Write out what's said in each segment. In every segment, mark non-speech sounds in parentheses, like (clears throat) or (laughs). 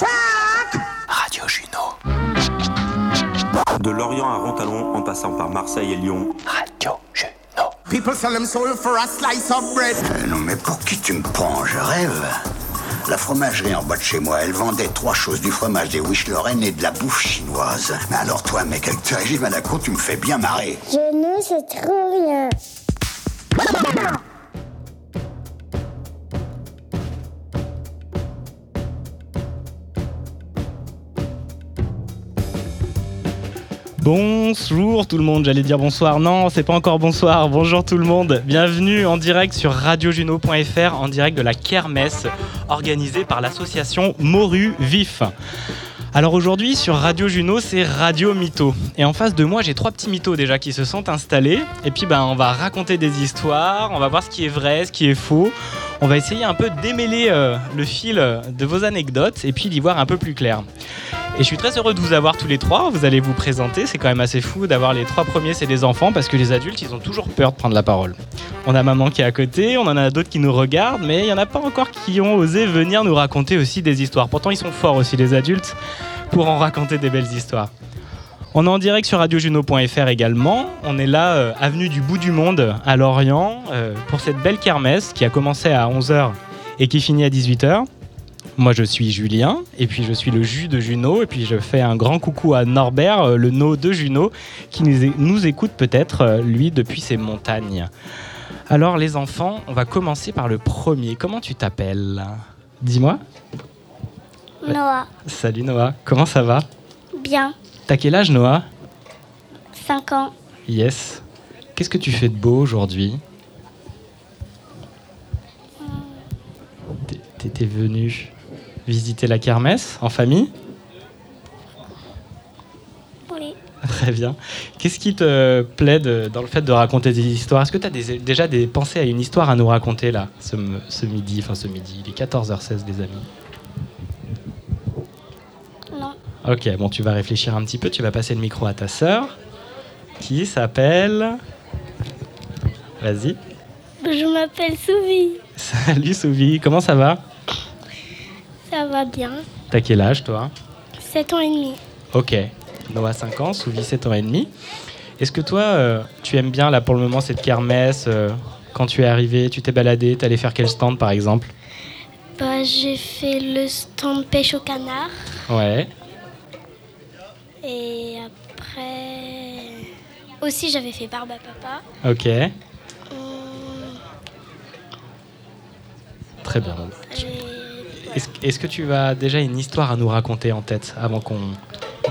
Radio Juno. De Lorient à Rontalon, en passant par Marseille et Lyon. Radio Juno. People sell them soul for a slice of bread. Euh, non mais pour qui tu me prends? Je rêve. La fromagerie en bas de chez moi, elle vendait trois choses, du fromage, des wish Lorraine et de la bouffe chinoise. Mais alors toi, mec, avec tes régimes à la tu me fais bien marrer. Je ne sais trop rien. Bonjour tout le monde, j'allais dire bonsoir, non, c'est pas encore bonsoir, bonjour tout le monde, bienvenue en direct sur radiojuno.fr, en direct de la Kermesse, organisée par l'association Moru Vif. Alors aujourd'hui sur Radio Juno c'est Radio Mytho et en face de moi j'ai trois petits mythos déjà qui se sont installés. Et puis ben on va raconter des histoires, on va voir ce qui est vrai, ce qui est faux, on va essayer un peu de démêler euh, le fil de vos anecdotes et puis d'y voir un peu plus clair. Et je suis très heureux de vous avoir tous les trois. Vous allez vous présenter. C'est quand même assez fou d'avoir les trois premiers, c'est des enfants, parce que les adultes, ils ont toujours peur de prendre la parole. On a maman qui est à côté, on en a d'autres qui nous regardent, mais il n'y en a pas encore qui ont osé venir nous raconter aussi des histoires. Pourtant, ils sont forts aussi, les adultes, pour en raconter des belles histoires. On est en direct sur radiojuno.fr également. On est là, euh, avenue du bout du monde, à Lorient, euh, pour cette belle kermesse qui a commencé à 11h et qui finit à 18h. Moi, je suis Julien, et puis je suis le jus de Juno, et puis je fais un grand coucou à Norbert, euh, le no de Juno, qui nous, écoute peut-être, euh, lui, depuis ses montagnes. Alors, les enfants, on va commencer par le premier. Comment tu t'appelles? Dis-moi. Noah, Salut Noah, comment ça va? Bien, T'as quel âge Noah? 5 ans. Yes. Qu'est-ce que tu fais de beau aujourd'hui? T'é- T'étais venu visiter la kermesse en famille Oui. Très bien. Qu'est-ce qui te plaît de- dans le fait de raconter des histoires? Est-ce que tu as déjà des pensées à une histoire à nous raconter là, ce, midi Enfin, ce midi, il est 14h16, les amis. Non. Ok, bon, tu vas réfléchir un petit peu. Tu vas passer le micro à ta sœur, qui s'appelle. Vas-y. Je m'appelle Souvi. Salut Souvi, comment ça va? Ça va bien. T'as quel âge toi? 7 ans et demi. Ok. Noah 5 ans, Souvi 7 ans et demi. Est-ce que toi, euh, tu aimes bien là pour le moment cette kermesse euh, Quand tu es arrivé, tu t'es baladé, t'es allé faire quel stand par exemple? Bah, j'ai fait le stand pêche au canard. Ouais. Et après. Aussi, j'avais fait barbe à papa. Ok. Hum, Très bien. et- Est-ce que tu as déjà une histoire à nous raconter en tête avant qu'on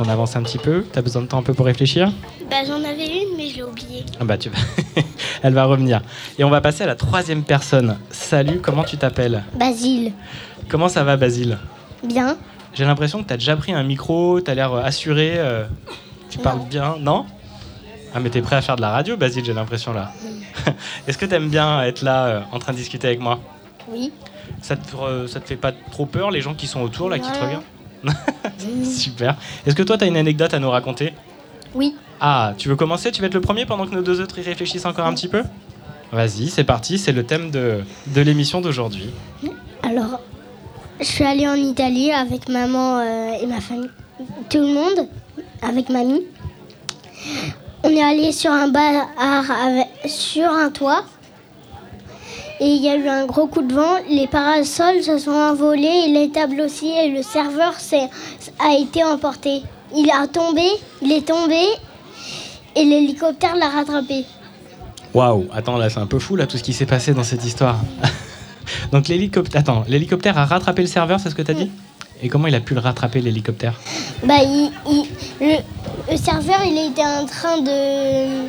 avance un petit peu? T'as besoin de temps un peu pour réfléchir? Bah, j'en avais une, mais je l'ai oubliée. Ah bah tu vas... (laughs) Elle va revenir. Et on va passer à la troisième personne. Salut, comment tu t'appelles? Basile. Comment ça va Basile? Bien. J'ai l'impression que tu as déjà pris un micro, tu as l'air euh, assuré, euh, tu parles Non. bien, non? Ah mais t'es prêt à faire de la radio Basile, j'ai l'impression là. (laughs) Est-ce que t'aimes bien être là euh, en train de discuter avec moi? Oui. Ça te, ça te fait pas trop peur les gens qui sont autour là, qui te regardent (laughs) (laughs) Super. Est-ce que toi tu as une anecdote à nous raconter? Oui. Ah, tu veux commencer? Tu vas être le premier pendant que nos deux autres y réfléchissent encore un petit peu? Vas-y, c'est parti, c'est le thème de, de l'émission d'aujourd'hui. Alors, je suis allée en Italie avec maman euh, et ma famille. Tout le monde, avec mamie. On est allé sur un bar avec- sur un toit. Et il y a eu un gros coup de vent. Les parasols se sont envolés et les tables aussi. Et le serveur a été emporté. Il a tombé, il est tombé. Et l'hélicoptère l'a rattrapé. Waouh, attends, là c'est un peu fou là tout ce qui s'est passé dans cette histoire. (laughs) Donc l'hélicoptère, attends, l'hélicoptère a rattrapé le serveur, c'est ce que t'as dit? Et comment il a pu le rattraper l'hélicoptère? Bah, il- il- le, le serveur, il était en train de,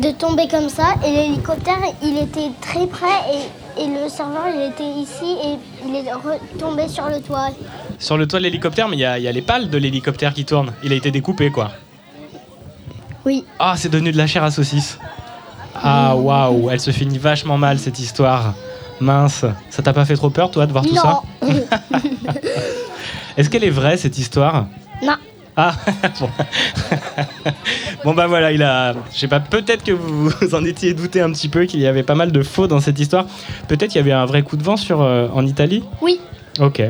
de tomber comme ça et l'hélicoptère, il était très près et, et le serveur, il était ici et il est retombé sur le toit. Sur le toit de l'hélicoptère, mais il y, a- il y a les pales de l'hélicoptère qui tournent. Il a été découpé quoi. Oui. Ah, c'est devenu de la chair à saucisse. Ah waouh, elle se finit vachement mal cette histoire. Mince, ça t'a pas fait trop peur toi de voir tout ça. (laughs) (laughs) Est-ce qu'elle est vraie cette histoire? Non. Ah (laughs) bon. (laughs) bon bah voilà, il a. Je sais pas, peut-être que (laughs) vous en étiez douté un petit peu qu'il y avait pas mal de faux dans cette histoire. Peut-être qu'il y avait un vrai coup de vent sur, euh, en Italie? Oui. Ok.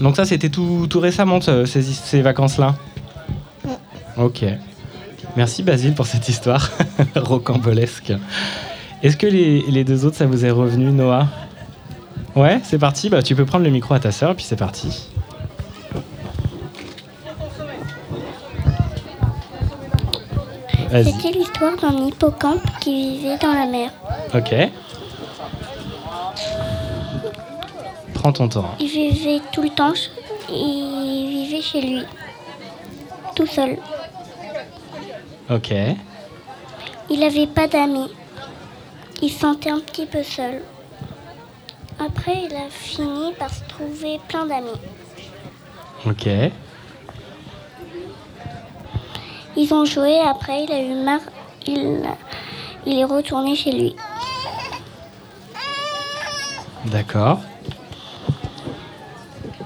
Donc ça, c'était tout, tout récemment, ce- ces, ces vacances-là? Ok. Merci Basile pour cette histoire rocambolesque. Est-ce que les, les deux autres, ça vous est revenu, Noah? Ouais, c'est parti. Bah, tu peux prendre le micro à ta sœur, puis c'est parti. C'était l'histoire d'un hippocampe qui vivait dans la mer. Ok. Prends ton temps. Il vivait tout le temps, il vivait chez lui, tout seul. Ok. Il n'avait pas d'amis. Il se sentait un petit peu seul. Après, il a fini par se trouver plein d'amis. Ok. Ils ont joué, après, il a eu marre, il, il est retourné chez lui. D'accord.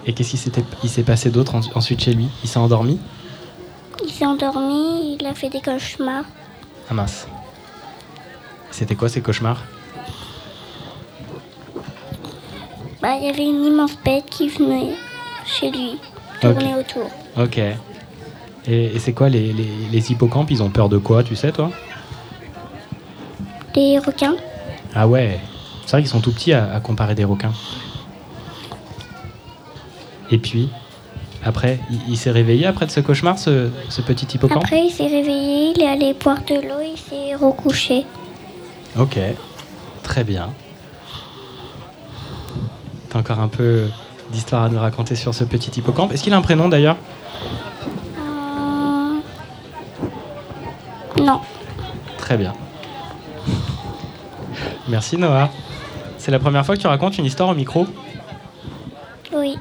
Et qu'est-ce qui s'était, il s'est passé d'autre en- ensuite chez lui? Il s'est endormi? Il s'est endormi, il a fait des cauchemars. Ah mince. C'était quoi ces cauchemars? Bah, il y avait une immense bête qui venait chez lui, tourner autour. Ok. Et, et c'est quoi les, les, les hippocampes Ils ont peur de quoi, tu sais, toi? Des requins. Ah ouais. C'est vrai qu'ils sont tout petits à, à comparer des requins. Et puis, après, il, il s'est réveillé après de ce cauchemar, ce, ce petit hippocampe? Après, il s'est réveillé, il est allé boire de l'eau, il s'est recouché. Ok. Très bien. T'as encore un peu d'histoire à nous raconter sur ce petit hippocampe. Est-ce qu'il a un prénom d'ailleurs? Non. Très bien. Merci Noah. C'est la première fois que tu racontes une histoire au micro Oui.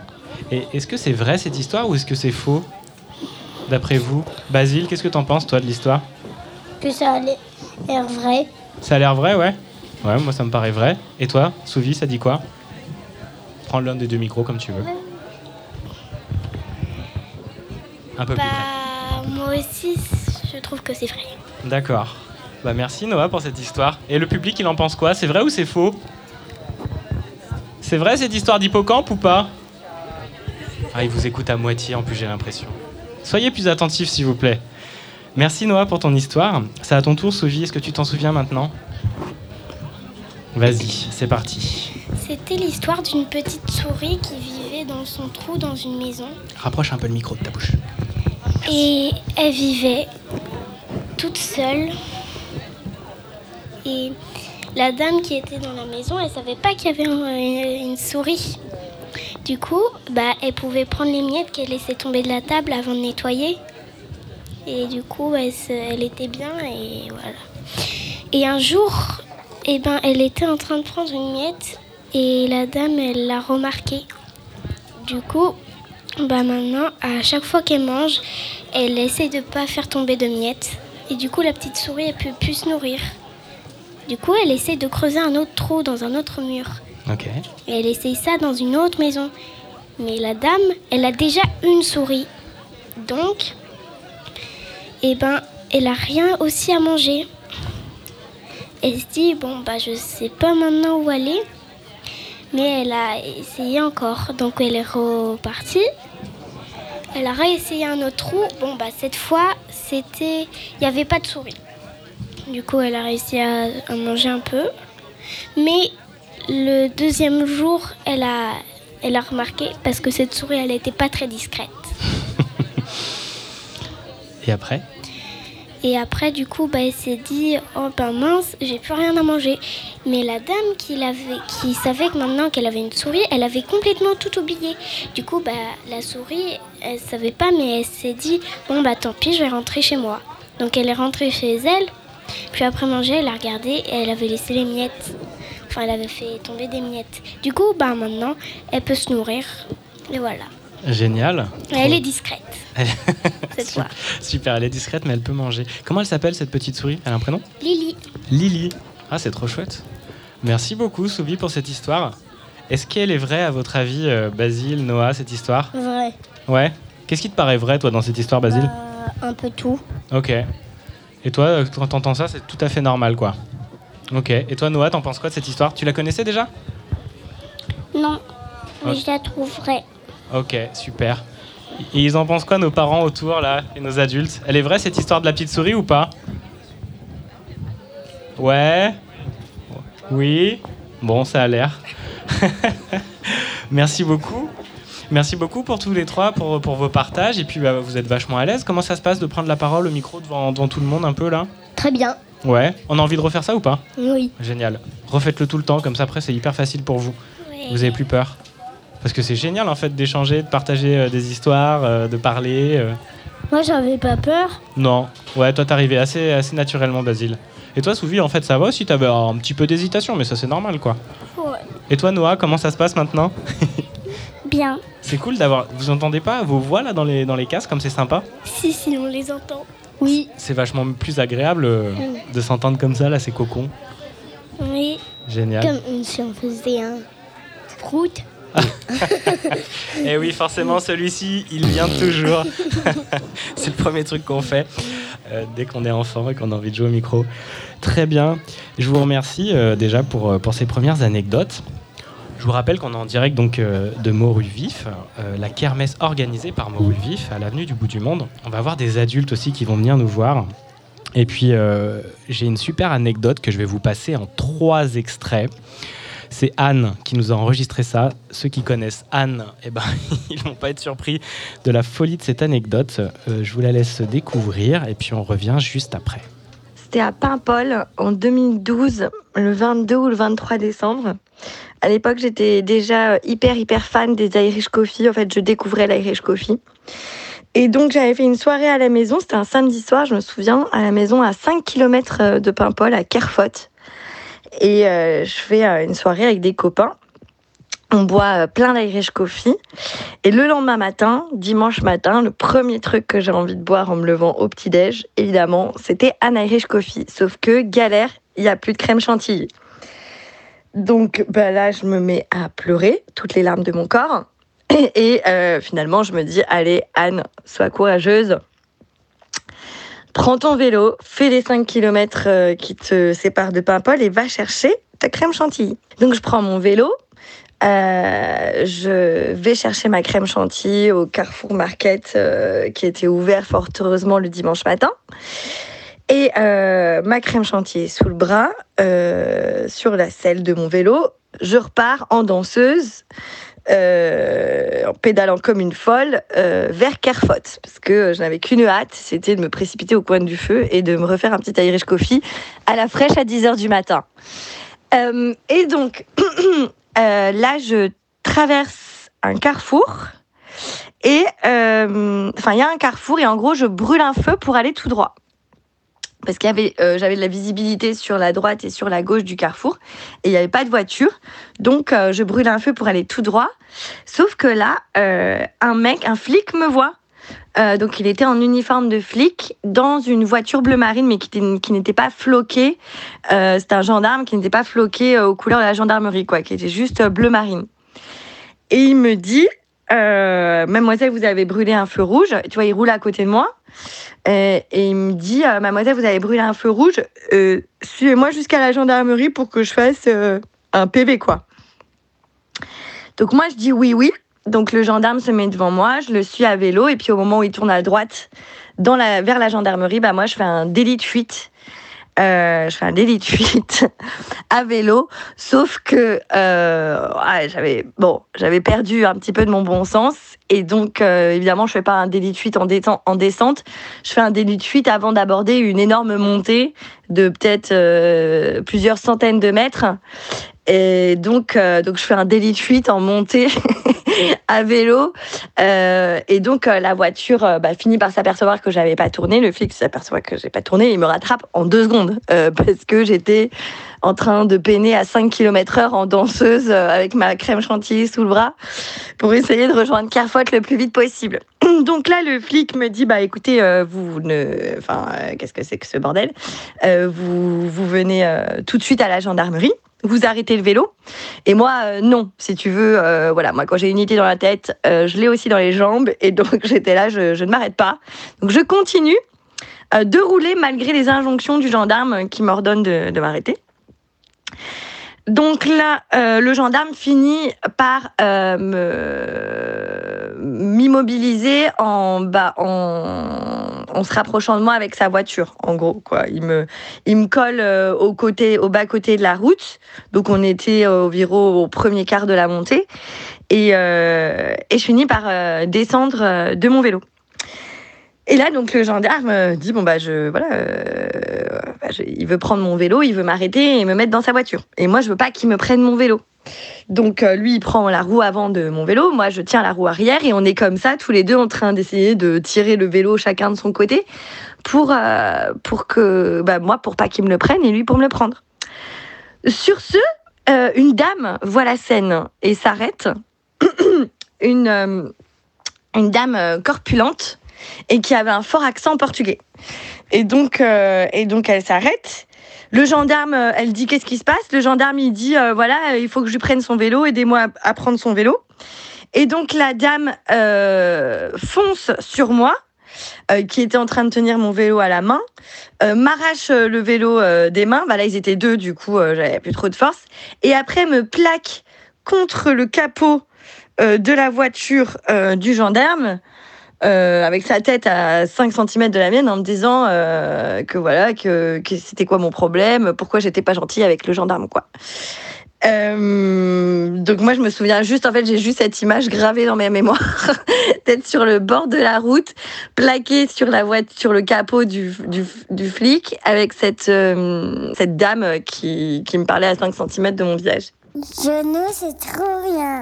Et est-ce que c'est vrai cette histoire ou est-ce que c'est faux D'après vous? Basile, qu'est-ce que t'en penses toi de l'histoire? Que ça allait l'air vrai. Ça a l'air vrai, ouais Ouais, moi ça me paraît vrai. Et toi, Souvi, ça dit quoi? Prends l'un des deux micros comme tu veux. Un peu plus près. Bah, moi aussi, je trouve que c'est vrai. D'accord. Bah merci Noah pour cette histoire. Et le public, il en pense quoi? C'est vrai ou c'est faux? C'est vrai cette histoire d'hippocampe ou pas? Ah, il vous écoute à moitié en plus, j'ai l'impression. Soyez plus attentifs s'il vous plaît. Merci Noah pour ton histoire. C'est à ton tour, Souvi. Est-ce que tu t'en souviens maintenant? Vas-y, c'est parti. C'était l'histoire d'une petite souris qui vivait dans son trou dans une maison. Rapproche un peu le micro de ta bouche. Et elle vivait toute seule. Et la dame qui était dans la maison, elle savait pas qu'il y avait un- une, souris. Du coup, bah, elle pouvait prendre les miettes qu'elle laissait tomber de la table avant de nettoyer. Et du coup, elle, était bien et voilà. Et un jour, eh ben, elle était en train de prendre une miette et la dame, elle l'a remarqué. Du coup, bah maintenant, à chaque fois qu'elle mange, elle essaie de pas faire tomber de miettes. Et du coup, la petite souris, elle peut plus se nourrir. Du coup, elle essaie de creuser un autre trou dans un autre mur. Ok. Et elle essaye ça dans une autre maison. Mais la dame, elle a déjà une souris. Donc, eh ben, elle a rien aussi à manger. Elle se dit, bon, bah, je sais pas maintenant où aller. Mais elle a essayé encore. Donc, elle est repartie. Elle a réessayé un autre trou. Bon, bah, cette fois, c'était. Il n'y avait pas de souris. Du coup, elle a réussi à, à manger un peu. Mais le deuxième jour, elle a, elle a remarqué, parce que cette souris, elle n'était pas très discrète. (laughs) Et après? Et après, du coup, bah, elle s'est dit, oh ben mince, j'ai plus rien à manger. Mais la dame qui, l'avait, qui savait que maintenant qu'elle avait une souris, elle avait complètement tout oublié. Du coup, bah, la souris, elle savait pas, mais elle s'est dit, bon bah tant pis, je vais rentrer chez moi. Donc elle est rentrée chez elle. Puis après manger, elle a regardé et elle avait laissé les miettes. Enfin, elle avait fait tomber des miettes. Du coup, bah maintenant, elle peut se nourrir. Et voilà. Génial. Et elle est discrète. Elle- Cette (laughs) fois. Super, elle est discrète mais elle peut manger. Comment elle s'appelle cette petite souris? Elle a un prénom? Lily. Lily. Ah, c'est trop chouette. Merci beaucoup, Soubi, pour cette histoire. Est-ce qu'elle est vraie, à votre avis, euh, Basile, Noah, cette histoire? Vrai. Ouais. Qu'est-ce qui te paraît vrai, toi, dans cette histoire, Basile un peu tout. Ok. Et toi, euh, quand t'entends ça, c'est tout à fait normal, quoi. Ok. Et toi, Noah, t'en penses quoi de cette histoire? Tu la connaissais déjà? Non, mais je la trouve vraie. Ok, super. Et ils en pensent quoi, nos parents autour, là, et nos adultes? Elle est vraie, cette histoire de la petite souris ou pas? Ouais Oui Bon, ça a l'air. (laughs) Merci beaucoup. Merci beaucoup pour tous les trois, pour, pour vos partages. Et puis, bah, vous êtes vachement à l'aise. Comment ça se passe de prendre la parole au micro devant, devant tout le monde un peu, là? Très bien. Ouais. On a envie de refaire ça ou pas? Oui. Génial. Refaites-le tout le temps, comme ça, après, c'est hyper facile pour vous. Vous avez plus peur Parce que c'est génial, en fait, d'échanger, de partager euh, des histoires, euh, de parler. euh. Moi, j'avais pas peur. Non. Ouais, toi, t'arrivais assez, assez naturellement, Basile. Et toi, Souvi, en fait, ça va aussi T'avais un petit peu d'hésitation, mais ça, c'est normal, quoi. Ouais. Et toi, Noah, comment ça se passe maintenant? (laughs) Bien. C'est cool d'avoir. Vous entendez pas vos voix là dans les, dans les casques, comme c'est sympa? Si, si, on les entend. Oui. C'est vachement plus agréable euh, de s'entendre comme ça, là, c'est cocon. Oui. Génial. Comme si on faisait un prout. (laughs) Et oui, forcément, celui-ci, il vient toujours. (laughs) c'est le premier truc qu'on fait euh, dès qu'on est enfant et qu'on a envie de jouer au micro. Très bien. Je vous remercie euh, déjà pour, pour ces premières anecdotes. Je vous rappelle qu'on est en direct donc euh, de Moru Vif, euh, la kermesse organisée par Moru Vif à l'avenue du bout du monde. On va avoir des adultes aussi qui vont venir nous voir. Et puis euh, j'ai une super anecdote que je vais vous passer en trois extraits. C'est Anne qui nous a enregistré ça. Ceux qui connaissent Anne, (laughs) eh ben, ils vont pas être surpris de la folie de cette anecdote. Euh, je vous la laisse découvrir et puis on revient juste après. C'était à Paimpol en 2012, le 22 ou le 23 décembre. À l'époque, j'étais déjà hyper, hyper fan des Irish Coffee. En fait, je découvrais l'Irish Coffee. Et donc, j'avais fait une soirée à la maison. C'était un samedi soir, je me souviens, à la maison à 5 km de Paimpol, à Kerfot. Et euh, je fais euh, une soirée avec des copains. On boit euh, plein d'Irish Coffee. Et le lendemain matin, dimanche matin, le premier truc que j'ai envie de boire en me levant au petit-déj, évidemment, c'était un Irish Coffee. Sauf que, galère, il n'y a plus de crème chantilly. Donc bah là, je me mets à pleurer, toutes les larmes de mon corps. Et, euh, finalement, je me dis, allez, Anne, sois courageuse. Prends ton vélo, fais les 5 km qui te séparent de Paimpol et va chercher ta crème chantilly. Donc je prends mon vélo, euh, je vais chercher ma crème chantilly au Carrefour Market euh, qui était ouvert fort heureusement le dimanche matin. Et euh, ma crème chantilly est sous le bras, euh, sur la selle de mon vélo. Je repars en danseuse, euh, en pédalant comme une folle, vers Carfot. Parce que je n'avais qu'une hâte, c'était de me précipiter au coin du feu et de me refaire un petit Irish Coffee à la fraîche à 10h du matin. Et donc, (clears throat) là, je traverse un carrefour. Et, enfin, il y a un carrefour et en gros, je brûle un feu pour aller tout droit parce qu'il y avait, euh, j'avais de la visibilité sur la droite et sur la gauche du carrefour, et il n'y avait pas de voiture, donc euh, je brûle un feu pour aller tout droit. Sauf que là, euh, un mec, un flic me voit. Donc il était en uniforme de flic dans une voiture bleu marine, mais qui, était- qui n'était pas floquée. C'était un gendarme qui n'était pas floqué aux couleurs de la gendarmerie, quoi, qui était juste bleu marine. Et il me dit, mademoiselle, vous avez brûlé un feu rouge. Tu vois, il roule à côté de moi. Et, et il me dit, euh, mademoiselle, vous avez brûlé un feu rouge. Euh, Suivez-moi jusqu'à la gendarmerie pour que je fasse euh, un PV, quoi. Donc moi, je dis oui, oui. Donc le gendarme se met devant moi, je le suis à vélo, et puis au moment où il tourne à droite vers la gendarmerie, bah moi, je fais un délit de fuite. Euh, je fais un délit de fuite (laughs) à vélo, sauf que euh, j'avais bon, j'avais perdu un petit peu de mon bon sens et donc euh, évidemment je fais pas un délit de fuite en, descente, je fais un délit de fuite avant d'aborder une énorme montée de peut-être euh, plusieurs centaines de mètres. Et donc euh, donc je fais un délit de fuite en montée (laughs) à vélo. Et donc la voiture bah, finit par s'apercevoir que j'avais pas tourné, le flic s'aperçoit que j'ai pas tourné, il me rattrape en deux secondes parce que j'étais en train de peiner à 5 km heure en danseuse euh, avec ma crème chantilly sous le bras pour essayer de rejoindre Carfot le plus vite possible. (clears throat) Donc là, le flic me dit, bah écoutez, euh, vous ne... Enfin, euh, qu'est-ce que c'est que ce bordel? Vous, vous venez tout de suite à la gendarmerie, vous arrêtez le vélo. Et moi, non, si tu veux, voilà, moi quand j'ai une idée dans la tête, je l'ai aussi dans les jambes. Et donc (laughs) j'étais là, je, ne m'arrête pas. Donc je continue de rouler malgré les injonctions du gendarme qui m'ordonne de m'arrêter. Donc là, euh, le gendarme finit par euh, m'immobiliser en, se rapprochant de moi avec sa voiture, en gros. Quoi. Il, me, colle euh, au, côté, au bas-côté de la route. Donc on était au viro au premier quart de la montée. Et, je finis par descendre de mon vélo. Et là, donc, le gendarme euh, dit bon bah je voilà, euh, bah, il veut prendre mon vélo, il veut m'arrêter et me mettre dans sa voiture. Et moi, je veux pas qu'il me prenne mon vélo. Donc euh, lui, il prend la roue avant de mon vélo, moi je tiens la roue arrière et on est comme ça, tous les deux en train d'essayer de tirer le vélo chacun de son côté pour pour que bah, moi pour pas qu'il me le prenne et lui pour me le prendre. Sur ce, une dame voit la scène et s'arrête. (coughs) une une dame corpulente et qui avait un fort accent portugais. Et donc, euh, et donc elle s'arrête. Le gendarme, euh, elle dit qu'est-ce qui se passe? Le gendarme, il dit euh, voilà, il faut que je lui prenne son vélo, aidez-moi à, prendre son vélo. Et donc la dame fonce sur moi, qui était en train de tenir mon vélo à la main, m'arrache le vélo des mains. Bah là, ils étaient deux, du coup, j'avais plus trop de force. Et après, me plaque contre le capot de la voiture du gendarme. Euh, avec sa tête à 5 cm de la mienne en me disant euh, que voilà que, c'était quoi mon problème pourquoi j'étais pas gentille avec le gendarme quoi Euh, donc moi je me souviens juste en fait j'ai juste cette image gravée dans ma mémoire (laughs) d'être sur le bord de la route plaquée sur la voiture sur le capot du, du, flic avec cette cette dame qui, qui me parlait à 5 cm de mon visage Genou, c'est trop bien.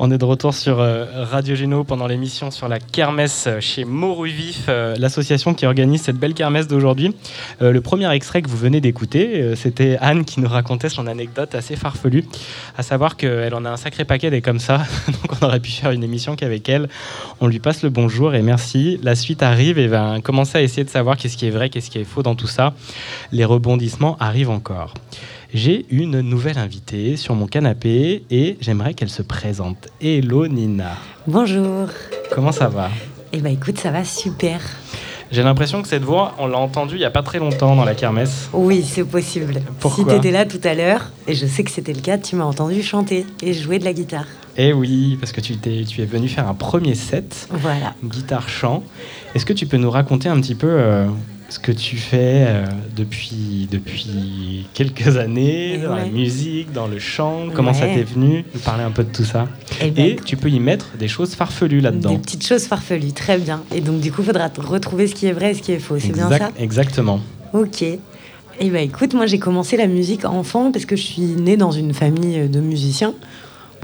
On est de retour sur euh, Radio Géno pendant l'émission sur la kermesse euh, chez Moru Vif, euh, l'association qui organise cette belle kermesse d'aujourd'hui. Le premier extrait que vous venez d'écouter, c'était Anne qui nous racontait son anecdote assez farfelue, à savoir qu'elle en a un sacré paquet des comme ça, (laughs) donc on aurait pu faire une émission qu'avec elle. On lui passe le bonjour et merci. La suite arrive et va commencer à essayer de savoir qu'est-ce qui est vrai, qu'est-ce qui est faux dans tout ça. Les rebondissements arrivent encore. J'ai une nouvelle invitée sur mon canapé et j'aimerais qu'elle se présente. Hello Nina, Bonjour. comment ça va? Eh ben écoute, ça va super. J'ai l'impression que cette voix, on l'a entendue il n'y a pas très longtemps dans la kermesse. Oui, c'est possible. Pourquoi? Si t'étais là tout à l'heure, et je sais que c'était le cas, tu m'as entendu chanter et jouer de la guitare. Eh oui, parce que tu, t'es- tu es venu faire un premier set, Voilà. guitare-chant. Est-ce que tu peux nous raconter un petit peu euh, ce que tu fais euh, depuis, depuis quelques années, Eh dans la musique, dans le chant Comment ça t'est venu Nous parler un peu de tout ça. Eh ben, Et tu peux y mettre des choses farfelues des là-dedans. petites choses farfelues, très bien. Et donc du coup, il faudra retrouver ce qui est vrai et ce qui est faux. C'est bien ça? Exactement. Ok. Et bah écoute, moi j'ai commencé la musique enfant parce que je suis née dans une famille de musiciens.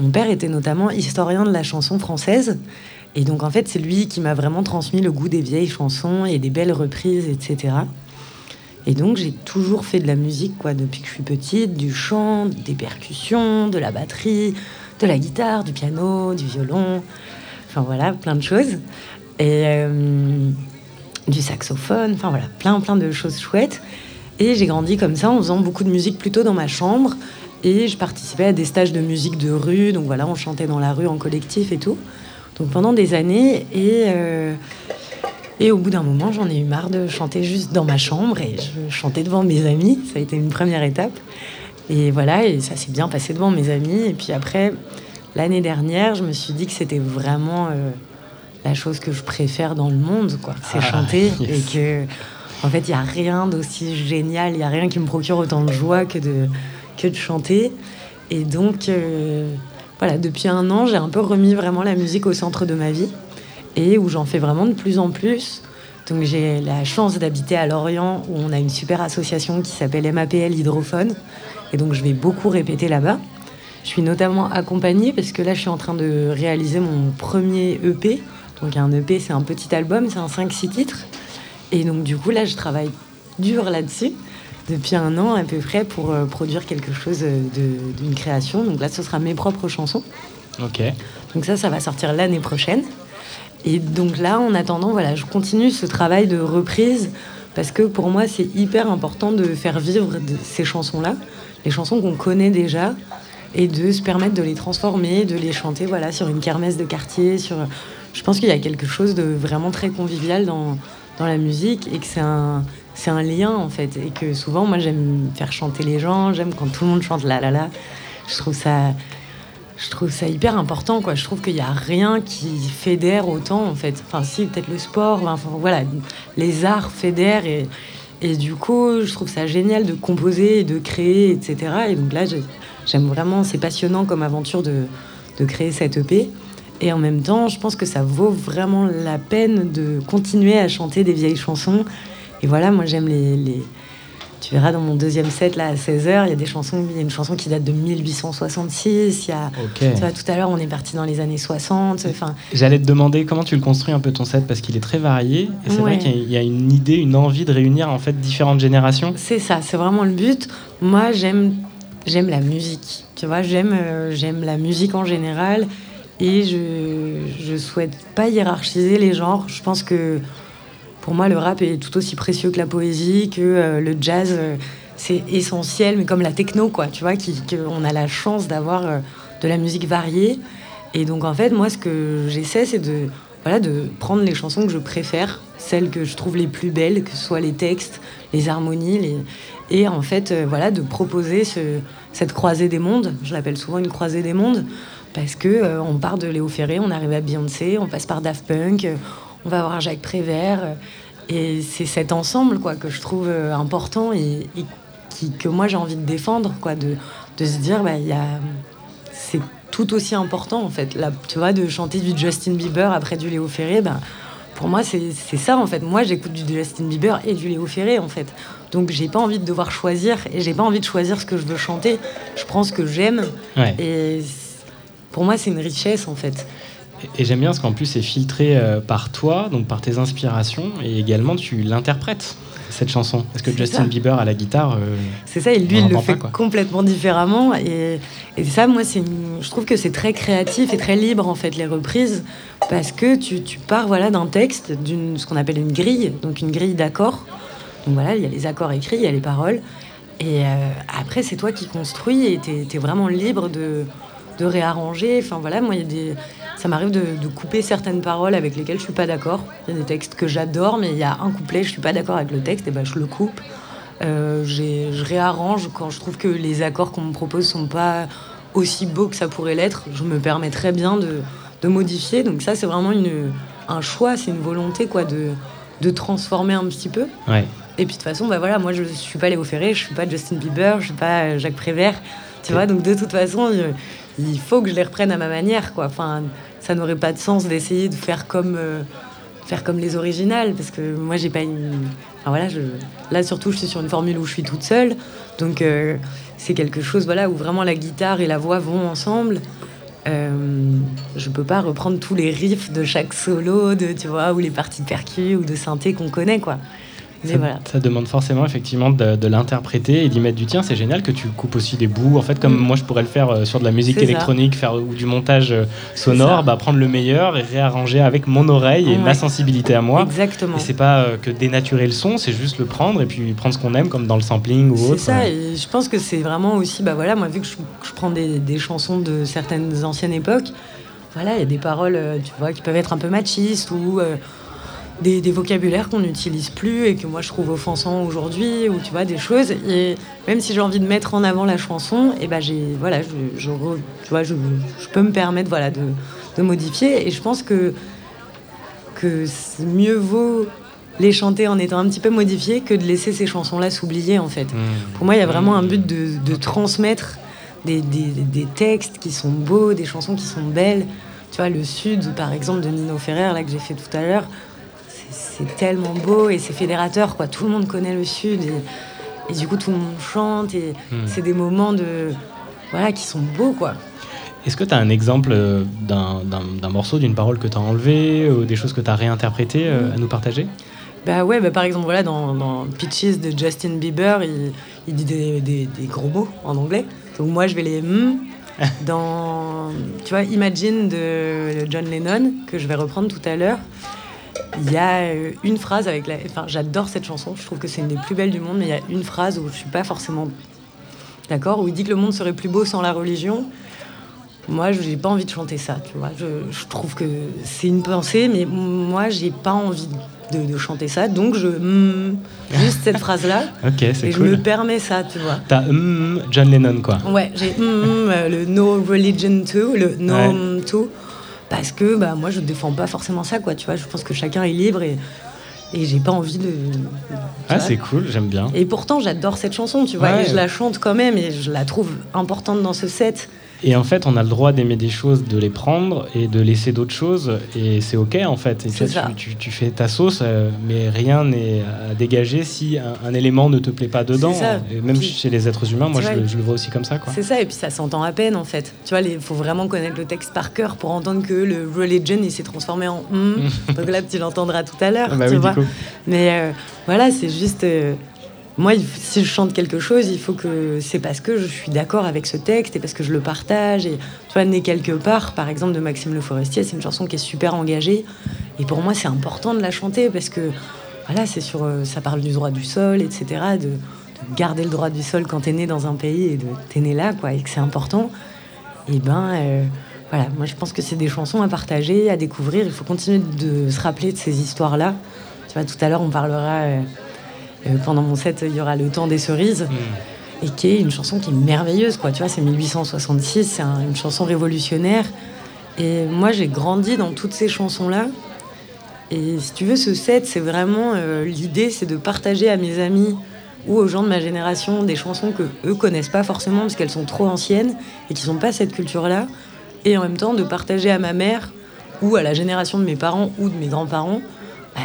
Mon père était notamment historien de la chanson française. Et donc en fait, c'est lui qui m'a vraiment transmis le goût des vieilles chansons et des belles reprises, etc. Et donc j'ai toujours fait de la musique quoi depuis que je suis petite, du chant, des percussions, de la batterie, de la guitare, du piano, du violon, enfin voilà, plein de choses. Et euh, du saxophone, enfin voilà, plein plein de choses chouettes. Et j'ai grandi comme ça en faisant beaucoup de musique plutôt dans ma chambre. Et je participais à des stages de musique de rue, donc voilà, on chantait dans la rue en collectif et tout. Donc pendant des années, et, euh, et au bout d'un moment, j'en ai eu marre de chanter juste dans ma chambre et je chantais devant mes amis. Ça a été une première étape. Et voilà, et ça s'est bien passé devant mes amis. Et puis après, l'année dernière, je me suis dit que c'était vraiment euh, la chose que je préfère dans le monde, quoi. C'est Ah, chanter (laughs) yes. et que, en fait, il n'y a rien d'aussi génial, il n'y a rien qui me procure autant de joie que de, que de chanter. Et donc, euh, voilà, depuis un an, j'ai un peu remis vraiment la musique au centre de ma vie et où j'en fais vraiment de plus en plus. Donc j'ai la chance d'habiter à Lorient où on a une super association qui s'appelle MAPL Hydrophone. Et donc je vais beaucoup répéter là-bas. Je suis notamment accompagnée parce que là je suis en train de réaliser mon premier EP. Donc un EP c'est un petit album, c'est un 5-6 titres. Et donc du coup là je travaille dur là-dessus depuis un an à peu près pour euh, produire quelque chose euh, d'une création. Donc là ce sera mes propres chansons. Ok. Donc ça, ça va sortir l'année prochaine. Et donc là, en attendant, voilà, je continue ce travail de reprise parce que pour moi, c'est hyper important de faire vivre ces chansons-là, les chansons qu'on connaît déjà, et de se permettre de les transformer, de les chanter, voilà, sur une kermesse de quartier. Sur, je pense qu'il y a quelque chose de vraiment très convivial dans dans la musique et que c'est un c'est un lien en fait. Et que souvent, moi, j'aime faire chanter les gens, j'aime quand tout le monde chante la la la. Je trouve ça. Je trouve ça hyper important, quoi. Je trouve qu'il n'y a rien qui fédère autant, en fait. Enfin, si, peut-être le sport, enfin, voilà, les arts fédèrent et, et du coup, je trouve ça génial de composer de créer, etc. Et donc là, j'aime vraiment, c'est passionnant comme aventure de, de créer cette EP. Et en même temps, je pense que ça vaut vraiment la peine de continuer à chanter des vieilles chansons. Et voilà, moi j'aime les, les, Tu verras dans mon deuxième set, là, à 16h, il y a des chansons, il y a une chanson qui date de 1866. Il y a, tu vois, tout à l'heure, on est parti dans les années 60. Enfin, J'allais te demander comment tu le construis un peu ton set parce qu'il est très varié. Et c'est vrai qu'il y a une idée, une envie de réunir en fait différentes générations. C'est ça, c'est vraiment le but. Moi, j'aime j'aime la musique. Tu vois, j'aime euh, j'aime la musique en général et je je souhaite pas hiérarchiser les genres. Je pense que pour moi, le rap est tout aussi précieux que la poésie, que euh, le jazz. euh, c'est essentiel, mais comme la techno, quoi, tu vois, qui, que on a la chance d'avoir euh, de la musique variée. Et donc, en fait, moi, ce que j'essaie, c'est de, voilà, de prendre les chansons que je préfère, celles que je trouve les plus belles, que ce soit les textes, les harmonies, les... et en fait, voilà, de proposer ce- cette croisée des mondes. Je l'appelle souvent une croisée des mondes, parce que euh, on part de Léo Ferré, on arrive à Beyoncé, on passe par Daft Punk, on va voir Jacques Prévert. euh, et c'est cet ensemble quoi, que je trouve euh, important et, et qui, que moi j'ai envie de défendre, quoi, de, de se dire, bah, il y a... c'est tout aussi important en fait. Là, tu vois, de chanter du Justin Bieber après du Léo Ferré, ben, pour moi c'est c'est ça en fait. Moi j'écoute du Justin Bieber et du Léo Ferré en fait. Donc j'ai pas envie de devoir choisir et j'ai pas envie de choisir ce que je veux chanter. Je prends ce que j'aime Ouais. et pour moi c'est une richesse en fait. Et j'aime bien parce qu'en plus c'est filtré euh, par toi, donc par tes inspirations, et également tu l'interprètes cette chanson. Parce que Justin ça. Bieber à la guitare, euh, C'est ça, et lui, il le fait pas, complètement différemment. Et, et ça, moi, c'est je trouve que c'est très créatif et très libre, en fait, les reprises, parce que tu, tu pars voilà, d'un texte, d'une ce qu'on appelle une grille, donc une grille d'accords. Donc voilà, il y a les accords écrits, il y a les paroles. Et euh, après, c'est toi qui construis et tu es, vraiment libre de, de réarranger. Enfin voilà, moi, il y a des... ça m'arrive de, de couper certaines paroles avec lesquelles je suis pas d'accord. Il y a des textes que j'adore, mais il y a un couplet, je suis pas d'accord avec le texte, et ben je le coupe. Euh, je réarrange quand je trouve que les accords qu'on me propose sont pas aussi beaux que ça pourrait l'être. Je me permets très bien de, de modifier. Donc ça, c'est vraiment une, un choix, c'est une volonté quoi, de, de transformer un petit peu. ouais. Et puis de toute façon, bah voilà, moi je suis pas Léo Ferré, je suis pas Justin Bieber, je suis pas euh, Jacques Prévert, tu vois. Donc de toute façon, euh, il faut que je les reprenne à ma manière, quoi. Enfin, ça n'aurait pas de sens d'essayer de faire comme euh, faire comme les originales, parce que moi j'ai pas une. Enfin voilà, je... là surtout je suis sur une formule où je suis toute seule, donc euh, c'est quelque chose voilà où vraiment la guitare et la voix vont ensemble. Euh, je peux pas reprendre tous les riffs de chaque solo, de tu vois, ou les parties de percu ou de synthé qu'on connaît, quoi. Mais Ça, voilà. ça demande forcément effectivement de, de l'interpréter et d'y mettre du tien. C'est génial que tu coupes aussi des bouts. En fait, comme Mm. moi je pourrais le faire euh, sur de la musique C'est ça. électronique, faire ou du montage euh, sonore, bah, prendre le meilleur et réarranger avec mon oreille et Ouais. ma sensibilité à moi. Exactement. Et c'est pas euh, que dénaturer le son, c'est juste le prendre et puis prendre ce qu'on aime, comme dans le sampling ou C'est autre. ça, et je pense que c'est vraiment aussi, bah voilà, moi vu que je, je prends des, des chansons de certaines anciennes époques, voilà, il y a des paroles, euh, tu vois, qui peuvent être un peu machistes ou euh, des, des vocabulaires qu'on n'utilise plus et que moi je trouve offensants aujourd'hui, ou tu vois, des choses. Et même si j'ai envie de mettre en avant la chanson, et ben j'ai, voilà, je, tu vois, je, je peux me permettre, voilà, de, de modifier. Et je pense que que mieux vaut les chanter en étant un petit peu modifiés que de laisser ces chansons-là s'oublier en fait. Mm. Pour moi, il y a vraiment un but de, de transmettre des, des- des textes qui sont beaux, des chansons qui sont belles. Tu vois, le Sud, par exemple, de Nino Ferrer, là, que j'ai fait tout à l'heure, c'est- tellement beau et c'est fédérateur, quoi. Tout le monde connaît le Sud et, et du coup, tout le monde chante et Mm. c'est des moments de... Voilà, qui sont beaux, quoi. Est-ce que tu as un exemple euh, d'un morceau, d'une parole que tu as enlevé ou des choses que tu as réinterprétées euh, à nous partager? Bah ouais, bah par exemple, voilà, dans, dans Peaches de Justin Bieber, il, il dit des, des- des gros mots en anglais. Donc moi, je vais les hmm. (laughs) Dans, tu vois, Imagine de John Lennon, que je vais reprendre tout à l'heure, il y a euh, une phrase avec la... Enfin, j'adore cette chanson, je trouve que c'est une des plus belles du monde, mais il y a une phrase où je suis pas forcément d'accord, où il dit que le monde serait plus beau sans la religion. Moi, je n'ai pas envie de chanter ça, tu vois. Je, je trouve que c'est une pensée, mais moi, j'ai pas envie de, de chanter ça, donc je mm, juste cette phrase-là (laughs) Ok, c'est et je me permets ça, tu vois. T'as hum, John Lennon, quoi. Ouais, j'ai mm, mm, euh, le no religion to, le no Ouais. mm, to, parce que bah moi je défends pas forcément ça, quoi. Tu vois, je pense que chacun est libre et et j'ai pas envie de. Ah, c'est cool, j'aime bien. Et pourtant, j'adore cette chanson, tu vois, Ouais. et je la chante quand même, et je la trouve importante dans ce set. Et en fait, on a le droit d'aimer des choses, de les prendre et de laisser d'autres choses. Et c'est OK, en fait. Et tu, ça. tu, tu fais ta sauce, euh, mais rien n'est à dégager si un, un élément ne te plaît pas dedans. Et même Puis- chez les êtres humains, moi, je, le- je le vois aussi comme ça. C'est ça, et puis ça s'entend à peine en fait. Tu vois, il faut vraiment connaître le texte par cœur pour entendre que le religion il s'est transformé en hum. (laughs) Donc là, tu l'entendras tout à l'heure. Ah bah tu oui, du vois. coup. Mais euh, voilà, c'est juste. euh, moi, si je chante quelque chose, il faut que c'est parce que je suis d'accord avec ce texte et parce que je le partage. Et tu vois, Né quelque part, par exemple, de Maxime Le Forestier, c'est une chanson qui est super engagée. Et pour moi, c'est important de la chanter parce que voilà, c'est sur, euh, ça parle du droit du sol, etc. De, de garder le droit du sol quand t'es né dans un pays et de t'es né là, quoi, et que c'est important. Et ben, euh, voilà, moi je pense que c'est des chansons à partager, à découvrir. Il faut continuer de se rappeler de ces histoires-là. Tu vois, tout à l'heure, on parlera. euh, pendant mon set, il y aura Le temps des cerises, et qui est une chanson qui est merveilleuse, quoi. Tu vois, c'est 1866, c'est un- une chanson révolutionnaire. Et moi, j'ai grandi dans toutes ces chansons-là. Et si tu veux, ce set, c'est vraiment euh, l'idée, c'est de partager à mes amis ou aux gens de ma génération des chansons que eux connaissent pas forcément parce qu'elles sont trop anciennes et qui n'ont pas cette culture-là. Et en même temps, de partager à ma mère ou à la génération de mes parents ou de mes grands-parents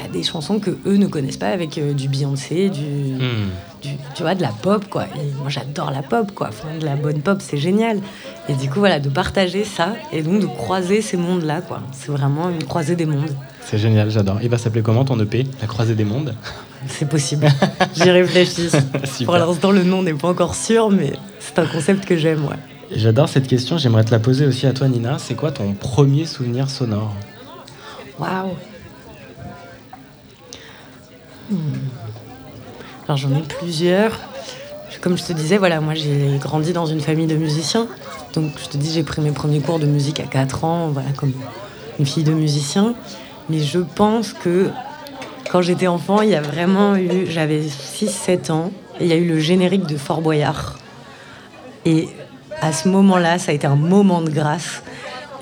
bah, des chansons que eux ne connaissent pas avec euh, du Beyoncé, du, Hmm. du- tu vois, de la pop, quoi. Et moi, j'adore la pop, quoi. Enfin, de la bonne pop, c'est génial. Et du coup, voilà, de partager ça et donc de croiser ces mondes-là, quoi. C'est vraiment une croisée des mondes. C'est génial, j'adore. Il va s'appeler comment ton EP La croisée des mondes? C'est possible. J'y réfléchis. (laughs) Pour l'instant, le nom n'est pas encore sûr, mais c'est un concept que j'aime, ouais. J'adore cette question, j'aimerais te la poser aussi à toi, Nina. C'est quoi ton premier souvenir sonore? Waouh. Alors j'en ai plusieurs. Comme je te disais, voilà, moi j'ai grandi dans une famille de musiciens. Donc je te dis, j'ai pris mes premiers cours de musique à 4 ans, voilà, comme une fille de musicien. Mais je pense que quand j'étais enfant, il y a vraiment eu, j'avais 6-7 ans, et il y a eu le générique de Fort Boyard. Et à ce moment-là, ça a été un moment de grâce.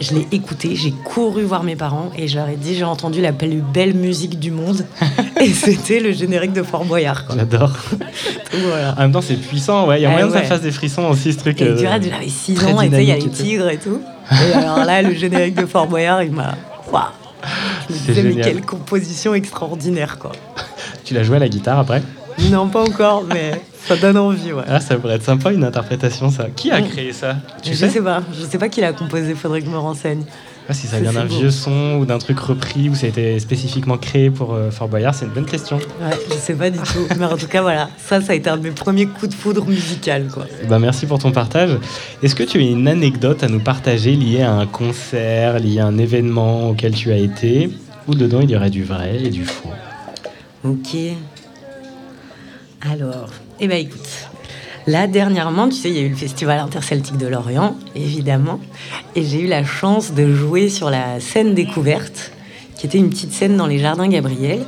Je l'ai écouté, j'ai couru voir mes parents et je leur ai dit j'ai entendu la plus belle musique du monde. (laughs) et c'était le générique de Fort Boyard. J'adore. (laughs) Voilà. En même temps, c'est puissant, ouais. Il y a Ah moyen que ça fasse des frissons aussi, ce truc. Et euh, vois, j'avais 6 très ans et il y a les tigres et tout. Et alors là, le générique de Fort Boyard, il m'a. Waouh Je me C'est disais, mais quelle composition extraordinaire, quoi. (laughs) Tu l'as joué à la guitare après? Non, pas encore, mais ça donne envie, ouais. Ah, ça pourrait être sympa une interprétation, ça. Qui a Mm. créé ça Tu je sais, sais pas, je sais pas qui l'a composé, faudrait que je me renseigne. Ah, Si ça vient d'un vieux son ou d'un truc repris ou ça a été spécifiquement créé pour euh, Fort Boyard, c'est une bonne question. Ouais, je sais pas du tout. Mais en tout cas, voilà, ça, ça a été un de mes premiers coups de foudre musical, quoi. Ben, merci pour ton partage. Est-ce que tu as une anecdote à nous partager liée à un concert, liée à un événement auquel tu as été Où dedans il y aurait du vrai et du faux? Ok. Alors, eh ben écoute, là dernièrement, tu sais, il y a eu le festival interceltique de Lorient, évidemment, et j'ai eu la chance de jouer sur la scène découverte, qui était une petite scène dans les jardins Gabriel,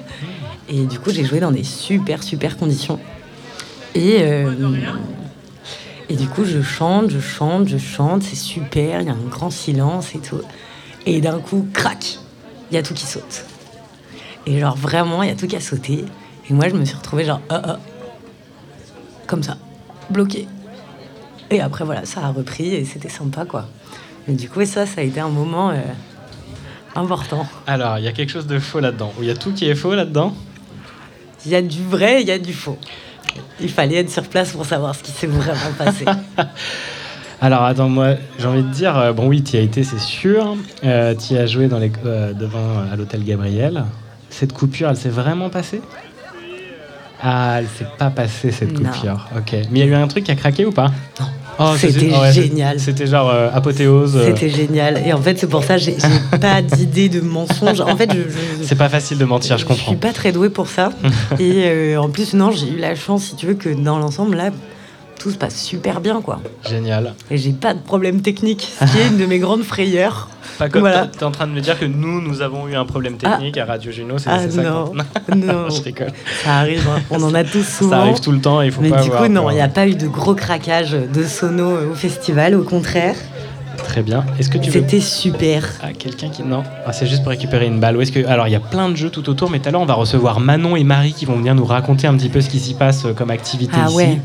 et du coup j'ai joué dans des super super conditions. Et euh, et du coup je chante, je chante, je chante, c'est super, il y a un grand silence et tout, et d'un coup, crac, il y a tout qui saute. Et genre vraiment, il y a tout qui a sauté. Et moi, je me suis retrouvée genre, ah, ah. Comme ça, bloquée. Et après, voilà, ça a repris et c'était sympa, quoi. Mais du coup, ça, ça a été un moment euh, important. Alors, il y a quelque chose de faux là-dedans. Ou il y a tout qui est faux là-dedans Il y a du vrai, il y a du faux. Il fallait être sur place pour savoir ce qui s'est vraiment passé. (laughs) Alors attends, moi j'ai envie de dire, euh, bon oui, tu y as été, c'est sûr. Euh, tu y as joué dans les, euh, devant à l'hôtel Gabriel. Cette coupure, elle s'est vraiment passée? Ah, elle s'est pas passée cette Non. coupure. Ok. Mais il y a eu un truc qui a craqué ou pas? Non. Oh, C'était oh ouais, génial. C'était genre euh, apothéose. euh, C'était génial. Et en fait, c'est pour ça que j'ai (laughs) pas d'idée de mensonge. En fait, je, je- C'est pas facile de mentir, je Je comprends. suis pas très douée pour ça. (laughs) et euh, en plus, non, j'ai eu la chance, si tu veux, que dans l'ensemble, là, tout se passe super bien, quoi. Génial. Et j'ai pas de problème technique, ce qui est une de mes grandes frayeurs. (laughs) Pas comme Voilà. t'es en train de me dire que nous, nous avons eu un problème technique à Radio Juno, c'est Ah ça non, (laughs) non, Je rigole. ça arrive, hein. on en a tous souvent. Ça arrive tout le temps, il faut Mais pas du avoir coup, non, il n'y a pas eu de gros craquage de sono euh, au festival, au contraire. Très bien. Est-ce que tu veux C'était super. Ah, quelqu'un qui. Non, ah, c'est juste pour récupérer une balle. Ou est-ce que. Alors, il y a plein de jeux tout autour, mais tout à l'heure, on va recevoir Manon et Marie qui vont venir nous raconter un petit peu ce qui s'y passe euh, comme activité Ah ici. ouais.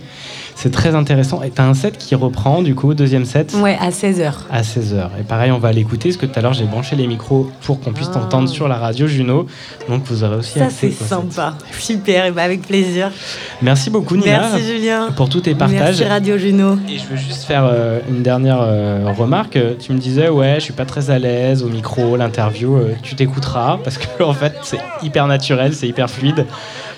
C'est très intéressant. Et t'as un set qui reprend, du coup, deuxième set Ouais, à 16h. à 16h. Et pareil, on va l'écouter, parce que tout à l'heure, j'ai branché les micros pour qu'on puisse Ah. t'entendre sur la radio Juno. Donc, vous aurez aussi Ça, c'est sympa. Super, et bah avec plaisir. Merci beaucoup, Nina, Merci, Julien. pour tous tes partages. Merci, Radio Juno. Et je veux juste faire euh, une dernière euh, remarque. Tu me disais, ouais, je suis pas très à l'aise au micro, l'interview. euh, tu t'écouteras parce que (laughs) en fait, c'est hyper naturel, c'est hyper fluide.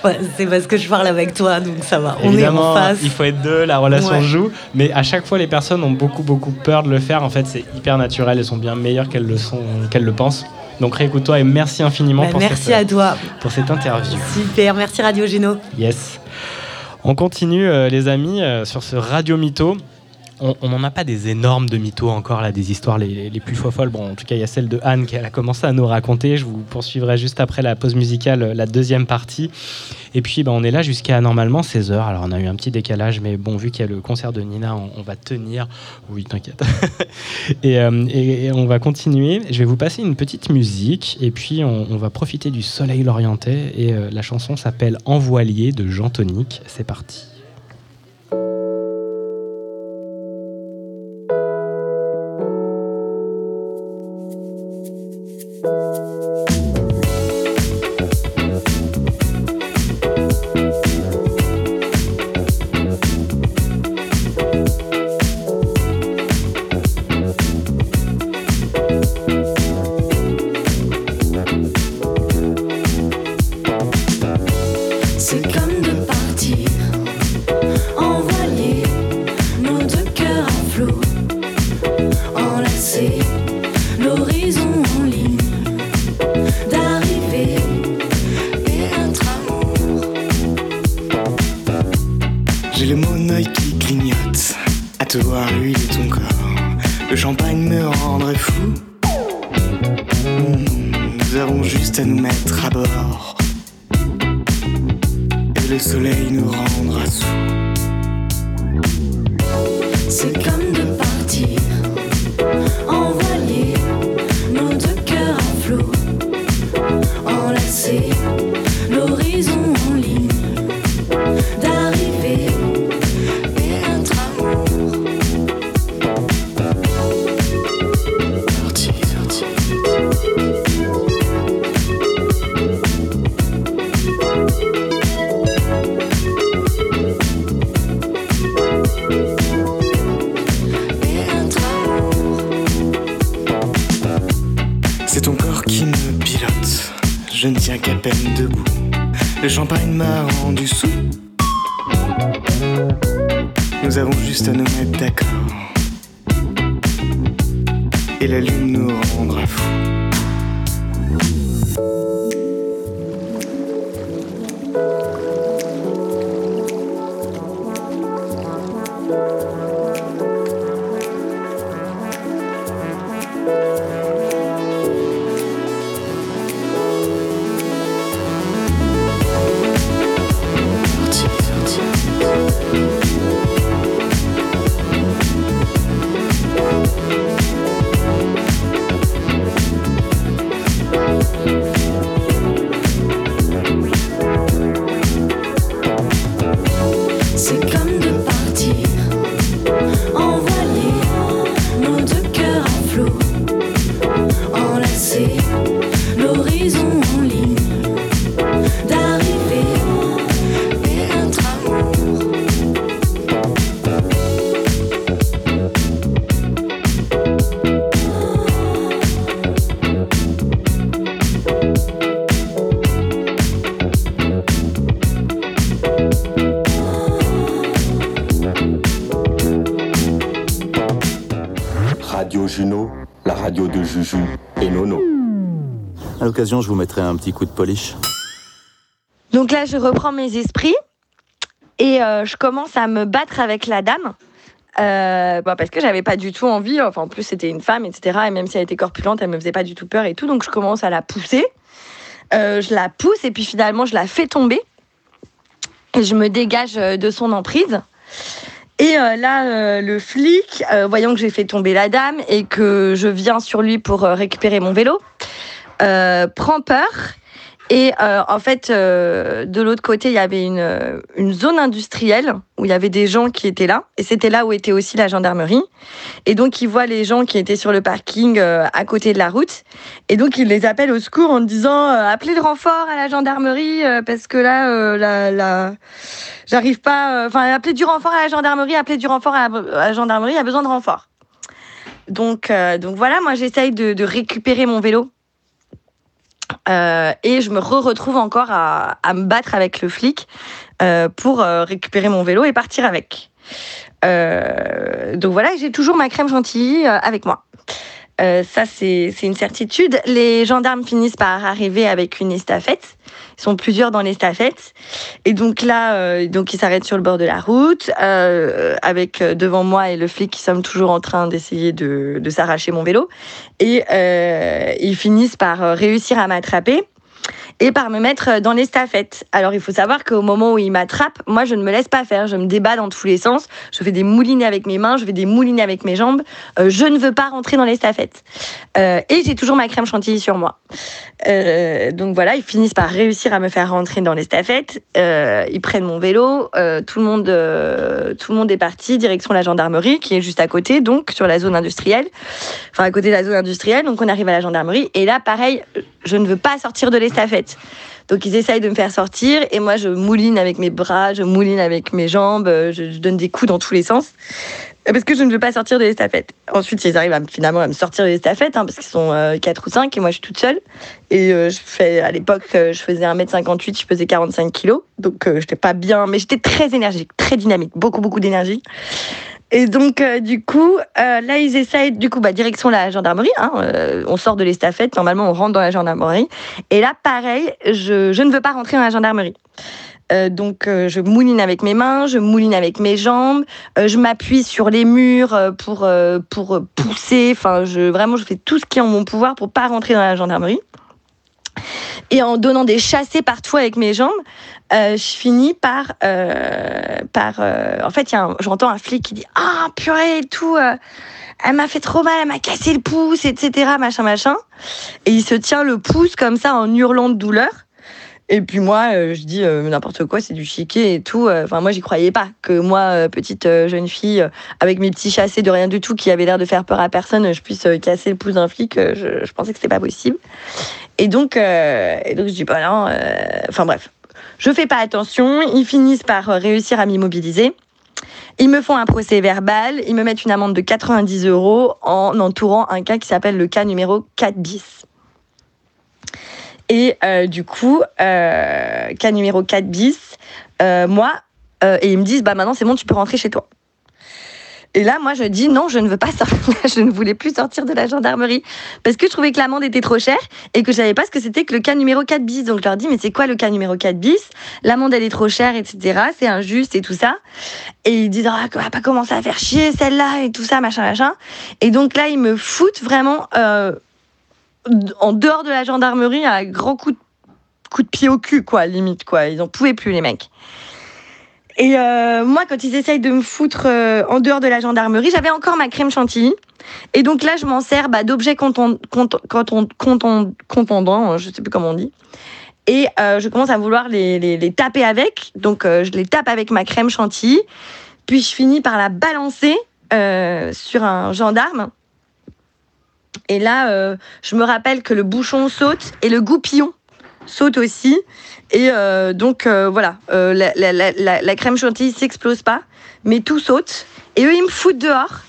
Ouais, c'est parce que je parle avec toi, donc ça va. On est Évidemment, en face. il faut être deux, la relation Ouais. joue. Mais à chaque fois, les personnes ont beaucoup, beaucoup peur de le faire. En fait, c'est hyper naturel. Elles sont bien meilleures qu'elles le sont, qu'elles le pensent. Donc réécoute-toi et merci infiniment Bah, pour, merci cette, à toi. pour cette interview. Super, merci Radio Juno. Yes. On continue, euh, les amis, euh, sur ce Radio Mytho. On n'en a pas des énormes de mythos encore, là, des histoires les, plus folles. Bon, en tout cas, il y a celle de Anne qu'elle a commencé à nous raconter. Je vous poursuivrai juste après la pause musicale, euh, la deuxième partie. Et puis, ben, on est là jusqu'à normalement 16h. Alors, on a eu un petit décalage, mais bon, vu qu'il y a le concert de Nina, on, va tenir. Oui, t'inquiète. (laughs) et, euh, et- on va continuer. Je vais vous passer une petite musique, et puis on, va profiter du soleil lorientais. Et euh, la chanson s'appelle Envoilier de Jean Tonique. C'est parti. Je vous mettrai un petit coup de polish. Donc là, je reprends mes esprits Et euh, je commence à me battre avec la dame. euh, bah, parce que j'avais pas du tout envie. Enfin, en plus, c'était une femme, etc. Et même si elle était corpulente, elle me faisait pas du tout peur et tout. Donc, je commence à la pousser. Euh, je la pousse et puis finalement, je la fais tomber. Et je me dégage euh, de son emprise. Et là, le flic, voyant que j'ai fait tomber la dame et que je viens sur lui pour récupérer mon vélo, prend peur. Et euh, en fait, euh, de l'autre côté, il y avait une, euh, une zone industrielle où il y avait des gens qui étaient là. Et c'était là où était aussi la gendarmerie. Et donc, il voit les gens qui étaient sur le parking euh, à côté de la route. Et donc, il les appelle au secours en disant euh, appelez le renfort à la gendarmerie euh, parce que là, euh, la, la... j'arrive pas. euh, Enfin, appelez du renfort à la gendarmerie, appelez du renfort à la, gendarmerie, il y a besoin de renfort. Donc, euh, donc voilà, moi, j'essaye de récupérer mon vélo. Euh, et je me re-retrouve encore à, me battre avec le flic euh, pour euh, récupérer mon vélo et partir avec. Donc voilà, j'ai toujours ma crème chantilly euh, avec moi. Euh, ça, c'est une certitude. Les gendarmes finissent par arriver avec une estafette. Ils sont plusieurs dans l'estafette. Et donc là, euh, donc ils s'arrêtent sur le bord de la route, euh, avec euh, devant moi et le flic qui sommes toujours en train d'essayer de, de s'arracher mon vélo. Et euh, ils finissent par réussir à m'attraper et par me mettre dans l'estafette. Alors il faut savoir qu'au moment où ils m'attrapent, moi je ne me laisse pas faire, je me débat dans tous les sens, je fais des moulinets avec mes mains, je fais des moulinets avec mes jambes, Euh, je ne veux pas rentrer dans l'estafette. Euh, et j'ai toujours ma crème chantilly sur moi. Euh, donc voilà, ils finissent par réussir à me faire rentrer dans l'estafette. Euh, ils prennent mon vélo, euh, tout le monde, euh, tout le monde est parti direction la gendarmerie qui est juste à côté, donc sur la zone industrielle, enfin à côté de la zone industrielle. Donc on arrive à la gendarmerie et là, pareil, je ne veux pas sortir de l'estafette. Donc ils essayent de me faire sortir et moi je mouline avec mes bras, je mouline avec mes jambes, euh, je, donne des coups dans tous les sens euh, parce que je ne veux pas sortir de l'estafette. Ensuite ils arrivent finalement à me sortir de l'estafette hein, parce qu'ils sont euh, 4 ou 5 et moi je suis toute seule. Et euh, je fais à l'époque je faisais 1m58, je faisais 45 kilos donc euh, j'étais pas bien mais j'étais très énergique, très dynamique, beaucoup beaucoup d'énergie. Et donc, euh, du coup, euh, là, ils essayent, du coup, bah, direction la gendarmerie. hein, euh, on sort de l'estafette, normalement, on rentre dans la gendarmerie. Et là, pareil, je, je ne veux pas rentrer dans la gendarmerie. Euh, donc, euh, je mouline avec mes mains, je mouline avec mes jambes, euh, je m'appuie sur les murs pour, pour pousser. Enfin, je, vraiment, je fais tout ce qui est en mon pouvoir pour pas rentrer dans la gendarmerie. Et en donnant des chassés partout avec mes jambes, euh, je finis par, euh, par euh, en fait, j'entends un flic qui dit ah purée et tout, elle m'a fait trop mal, elle m'a cassé le pouce, etc. machin machin. Et il se tient le pouce comme ça en hurlant de douleur. Et puis moi, euh, je dis euh, n'importe quoi, c'est du chiquet et tout. Euh, Enfin, moi, j'y croyais pas que moi, petite jeune fille, avec mes petits chassés de rien du tout, qui avait l'air de faire peur à personne, je puisse casser le pouce d'un flic. je, pensais que c'était pas possible. Et donc, et donc je dis bah non. Enfin bref, je fais pas attention. Ils finissent par réussir à m'immobiliser. Ils me font un procès verbal. Ils me mettent une amende de 90 euros en entourant un cas qui s'appelle le cas numéro 4 bis. Et euh, du coup, euh, cas numéro 4 bis, euh, moi, et ils me disent, bah maintenant c'est bon, tu peux rentrer chez toi. Et là, moi, je dis non, je ne veux pas (laughs) sortir. je ne voulais plus sortir de la gendarmerie parce que je trouvais que l'amende était trop chère et que je savais pas ce que c'était que le cas numéro 4 bis. Donc je leur dis, mais c'est quoi le cas numéro 4 bis? L'amende, elle est trop chère, etc. C'est injuste et tout ça. Et ils disent, ah, qu'on va pas commencer à faire chier celle-là et tout ça, machin, machin. Et donc là, ils me foutent vraiment en dehors de la gendarmerie à grands coups de, coups de pied au cul, quoi, limite, quoi. Ils en pouvaient plus, les mecs. Et euh, moi, quand ils essayent de me foutre euh, en dehors de la gendarmerie, j'avais encore ma crème chantilly. Et donc là, je m'en sers bah, d'objets conton- contondants, je sais plus comment on dit. Et euh, je commence à vouloir les, taper avec. Donc je les tape avec ma crème chantilly. Puis je finis par la balancer sur un gendarme. Et là, euh, je me rappelle que le bouchon saute et le goupillon saute aussi. Et euh, donc euh, voilà, la, crème chantilly s'explose pas, mais tout saute. Et eux, ils me foutent dehors.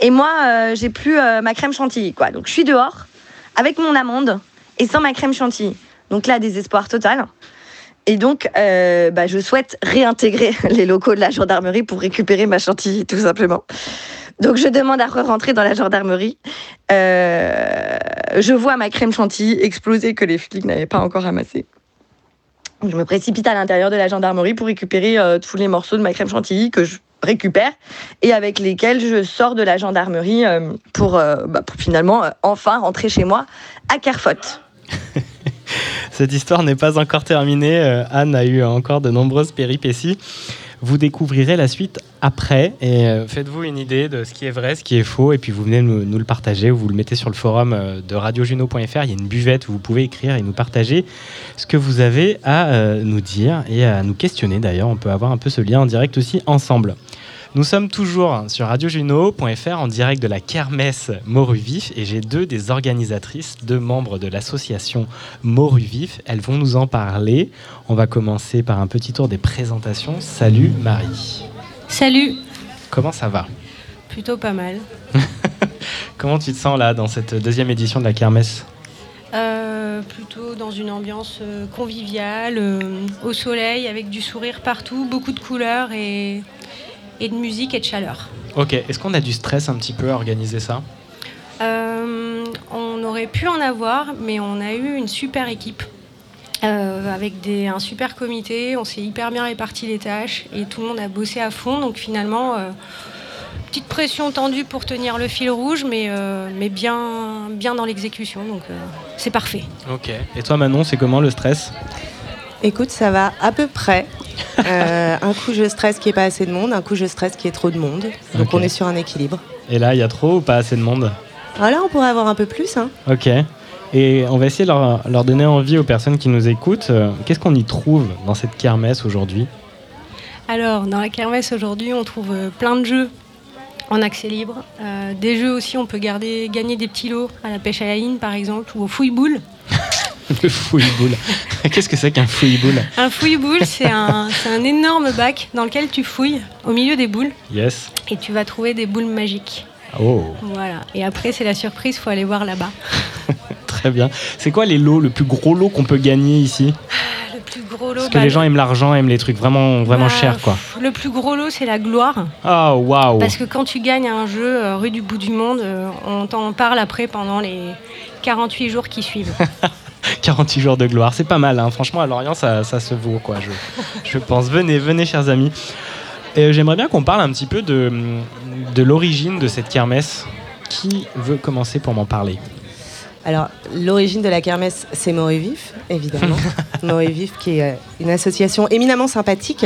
Et moi, j'ai plus ma crème chantilly, quoi. Donc je suis dehors avec mon amande et sans ma crème chantilly. Donc là, désespoir total. Et donc, bah, je souhaite réintégrer (laughs) les locaux de la gendarmerie pour récupérer ma chantilly, tout simplement. Donc, je demande à re-rentrer dans la gendarmerie. Euh, je vois ma crème chantilly exploser que les flics n'avaient pas encore ramassée. Je me précipite à l'intérieur de la gendarmerie pour récupérer euh, tous les morceaux de ma crème chantilly que je récupère et avec lesquels je sors de la gendarmerie euh, pour, bah, pour finalement enfin rentrer chez moi à Carfotte. (laughs) Cette histoire n'est pas encore terminée. Anne a eu encore de nombreuses péripéties. Vous découvrirez la suite après et euh, faites-vous une idée de ce qui est vrai, ce qui est faux, et puis vous venez nous, nous le partager. Vous le mettez sur le forum euh, de radiojuno.fr. Il y a une buvette où vous pouvez écrire et nous partager ce que vous avez à euh, nous dire et à nous questionner. D'ailleurs, on peut avoir un peu ce lien en direct aussi ensemble. Nous sommes toujours sur radiojuno.fr en direct de la Kermesse Moruvif et j'ai deux des organisatrices, deux membres de l'association Moruvif. Elles vont nous en parler. On va commencer par un petit tour des présentations. Salut Marie. Salut, Comment ça va? Plutôt pas mal. (laughs) Comment tu te sens là dans cette deuxième édition de la Kermesse? Euh, plutôt dans une ambiance euh, conviviale, euh, au soleil, avec du sourire partout, beaucoup de couleurs et, et de musique et de chaleur. Ok, est-ce qu'on a du stress un petit peu à organiser ça? Euh, on aurait pu en avoir, mais on a eu une super équipe. euh, avec des, un super comité, on s'est hyper bien réparti les tâches et tout le monde a bossé à fond. Donc finalement, euh, petite pression tendue pour tenir le fil rouge, mais, mais bien, bien dans l'exécution. Donc c'est parfait. Ok. Et toi Manon, c'est comment le stress? Écoute, ça va à peu près. (laughs) Euh, un coup, je stresse qu'il n'y ait pas assez de monde, un coup, je stresse qu'il y ait trop de monde. Donc, on est sur un équilibre. Et là, il y a trop ou pas assez de monde? Ah, là, on pourrait avoir un peu plus. Hein. Ok. Et on va essayer de leur, leur donner envie aux personnes qui nous écoutent. Euh, Qu'est-ce qu'on y trouve dans cette kermesse aujourd'hui? Alors, dans la kermesse aujourd'hui, on trouve euh, plein de jeux en accès libre. Euh, des jeux aussi, on peut garder, gagner des petits lots à la pêche à la ligne, par exemple, ou au fouille-boule. (laughs) Le fouille-boule. (laughs) Qu'est-ce que c'est qu'un fouille-boule? Un fouille-boule, c'est un, c'est un énorme bac dans lequel tu fouilles au milieu des boules Yes. et tu vas trouver des boules magiques. Oh, Voilà. Et après, c'est la surprise, faut aller voir là-bas. (laughs) très bien. C'est quoi les lots, le plus gros lot qu'on peut gagner ici? Le plus gros lot, Parce que bah, les gens aiment l'argent, aiment les trucs vraiment, vraiment bah, chers, quoi. Le plus gros lot, c'est la gloire. Oh, waouh Parce que quand tu gagnes un jeu euh, rue du bout du monde, euh, on t'en parle après pendant les 48 jours qui suivent. 48 jours de gloire, c'est pas mal. hein. Franchement, à Lorient, ça, ça se vaut, quoi. Je, pense. Venez, venez, chers amis. Et J'aimerais bien qu'on parle un petit peu de l'origine de cette kermesse. Qui veut commencer pour m'en parler? Alors, l'origine de la kermesse, c'est Moré Vif, évidemment. (laughs) Moré Vif, qui est euh, une association éminemment sympathique,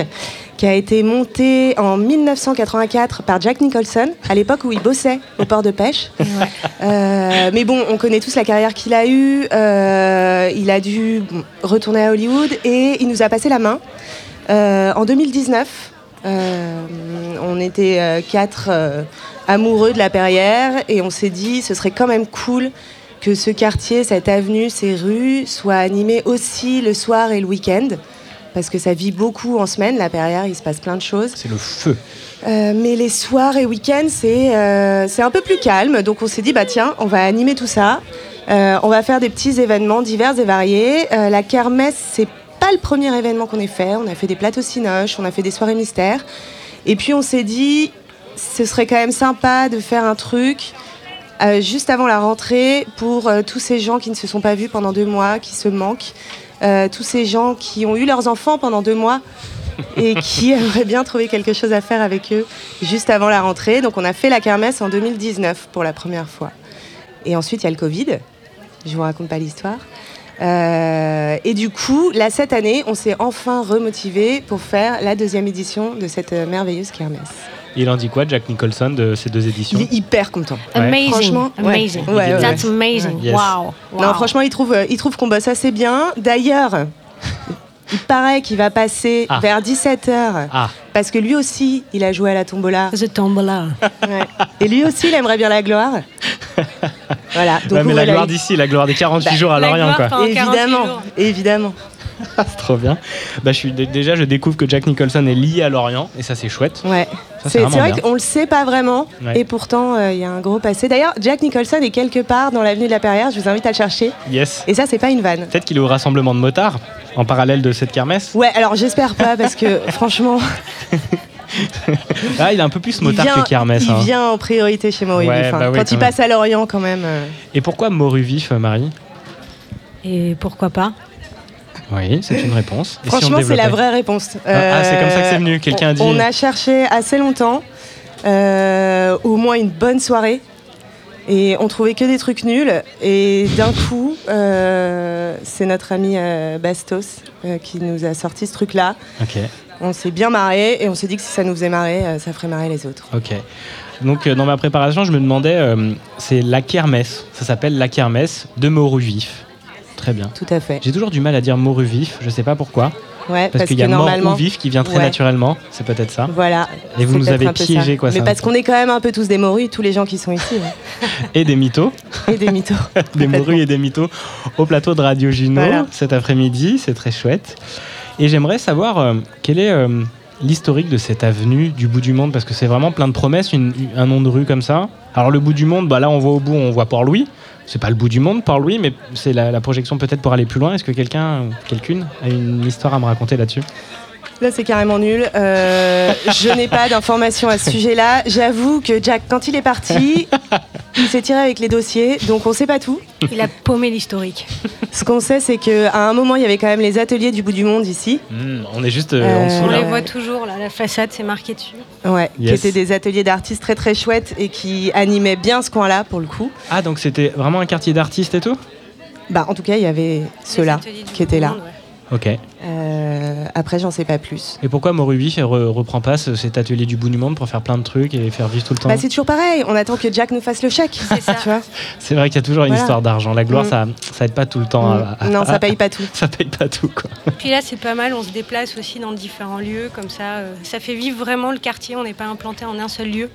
qui a été montée en 1984 par Jack Nicholson, à l'époque où il bossait au port de pêche. Euh, mais bon, on connaît tous la carrière qu'il a eue. Euh, il a dû retourner à Hollywood et il nous a passé la main. Euh, en 2019, euh, on était quatre amoureux de la Perrière et on s'est dit ce serait quand même cool que ce quartier, cette avenue, ces rues soient animées aussi le soir et le week-end. Parce que ça vit beaucoup en semaine, la Perrière, il se passe plein de choses. C'est le feu. Euh, mais les soirs et week-ends, c'est euh, c'est un peu plus calme. Donc on s'est dit, bah tiens, on va animer tout ça. Euh, on va faire des petits événements divers et variés. La kermesse, c'est pas le premier événement qu'on ait fait. On a fait des plateaux cinoches, on a fait des soirées mystères. Et puis on s'est dit, ce serait quand même sympa de faire un truc euh, juste avant la rentrée pour euh, tous ces gens qui ne se sont pas vus pendant deux mois, qui se manquent. Euh, tous ces gens qui ont eu leurs enfants pendant deux mois (laughs) et qui aimeraient bien trouver quelque chose à faire avec eux juste avant la rentrée. Donc on a fait la kermesse en 2019 pour la première fois. Et ensuite il y a le Covid. Je vous raconte pas l'histoire. Et du coup, là cette année, on s'est enfin remotivé pour faire la deuxième édition de cette merveilleuse kermesse. Il en dit quoi, Jack Nicholson, de ces deux éditions Il est hyper content. Ouais. Amazing. Franchement, amazing. Ouais, ouais, ouais. That's amazing. Yes. Wow. Non, franchement, il trouve, euh, il trouve qu'on bosse assez bien. D'ailleurs, (laughs) il paraît qu'il va passer Ah. vers 17h. Ah, Parce que lui aussi, il a joué à la tombola. The Tombola. Ouais. Et lui aussi, il aimerait bien la gloire. (laughs) Voilà. Donc Ouais, mais la gloire d'ici, la gloire des 48 Bah, jours à Lorient, quoi. pendant 48 Évidemment, jours. évidemment. (laughs) c'est trop bien. Bah, je suis, dé- déjà, je découvre que Jack Nicholson est lié à Lorient, et ça, c'est chouette. Ouais. C'est vrai qu'on le sait pas vraiment, Ouais. et pourtant euh, il y a un gros passé. D'ailleurs, Jack Nicholson est quelque part dans l'avenue de la Perrière. Je vous invite à le chercher. Yes. Et ça, c'est pas une vanne. Peut-être qu'il est au rassemblement de motards, en parallèle de cette kermesse. Ouais, alors j'espère pas parce que (laughs) franchement, (laughs) Ah, il est un peu plus motard vient, que kermesse. il hein. vient en priorité chez Maurice. Ouais, bah oui, quand quand il même. passe à Lorient, quand même. euh, Et pourquoi Moru vif, Marie? Et pourquoi pas? Oui, c'est une réponse. Et si on Franchement, c'est la vraie réponse. Ah, ah, c'est comme ça que c'est Euh, venu. Quelqu'un a dit. On a cherché assez longtemps, euh, au moins une bonne soirée, et on trouvait que des trucs nuls. Et d'un coup, euh, c'est notre ami euh, Bastos euh, qui nous a sorti ce truc-là. Ok, On s'est bien marré et on s'est dit que si ça nous faisait marrer, euh, ça ferait marrer les autres. ok. Donc, euh, dans ma préparation, je me demandais, euh, c'est la kermesse. Ça s'appelle la kermesse de Moru Vif. Très bien. Tout à fait. J'ai toujours du mal à dire Moru Vif, je sais pas pourquoi. Ouais, Parce, parce, qu'il y a mort normalement. ou vif qui vient très Ouais. naturellement, c'est peut-être ça. Voilà. Et vous nous avez piégé, quoi, Mais parce qu'on est quand même un peu tous des morus, tous les gens qui sont ici. (laughs) Et des mythos, Et des mythos. (laughs) des morus et des mythos au plateau de Radio Juno Voilà. cet après-midi, c'est très chouette. Et j'aimerais savoir euh, quel est euh, l'historique de cette avenue du bout du monde, parce que c'est vraiment plein de promesses, une- un nom de rue comme ça. Alors le bout du monde, bah là on voit au bout, on voit Port-Louis. C'est pas le bout du monde, Port-Louis, mais c'est la, la projection peut-être pour aller plus loin. Est-ce que quelqu'un, quelqu'une, a une histoire à me raconter là-dessus? Là, c'est carrément nul. Euh, je n'ai pas d'informations à ce sujet-là. J'avoue que Jack, quand il est parti, il s'est tiré avec les dossiers, donc on sait pas tout. Il a paumé l'historique. Ce qu'on sait, c'est qu'à un moment, il y avait quand même les ateliers du bout du monde ici. Hmm, On est juste euh, Euh, en dessous On là. les voit toujours, là, la façade, c'est marqué dessus. Ouais, Yes. qui étaient des ateliers d'artistes très très chouettes et qui animaient bien ce coin-là pour le coup. Ah donc c'était vraiment un quartier d'artistes et tout? Bah, en tout cas, il y avait ceux-là qui étaient là. monde, ouais. Ok. Euh, après, j'en sais pas plus. Et pourquoi Morubi ne reprend pas ce- cet atelier du bout du monde pour faire plein de trucs et faire vivre tout le temps Bah, c'est toujours pareil. On attend que Jack nous fasse le chèque. C'est ça. (laughs) Tu vois C'est vrai qu'il y a toujours une Voilà. histoire d'argent. La gloire, Mm. ça, ça aide pas tout le temps. à- à- Non, ça paye pas tout. (laughs) ça paye pas tout, quoi. Puis là, c'est pas mal, on se déplace aussi dans différents lieux, comme ça, euh, ça fait vivre vraiment le quartier, on n'est pas implanté en un seul lieu.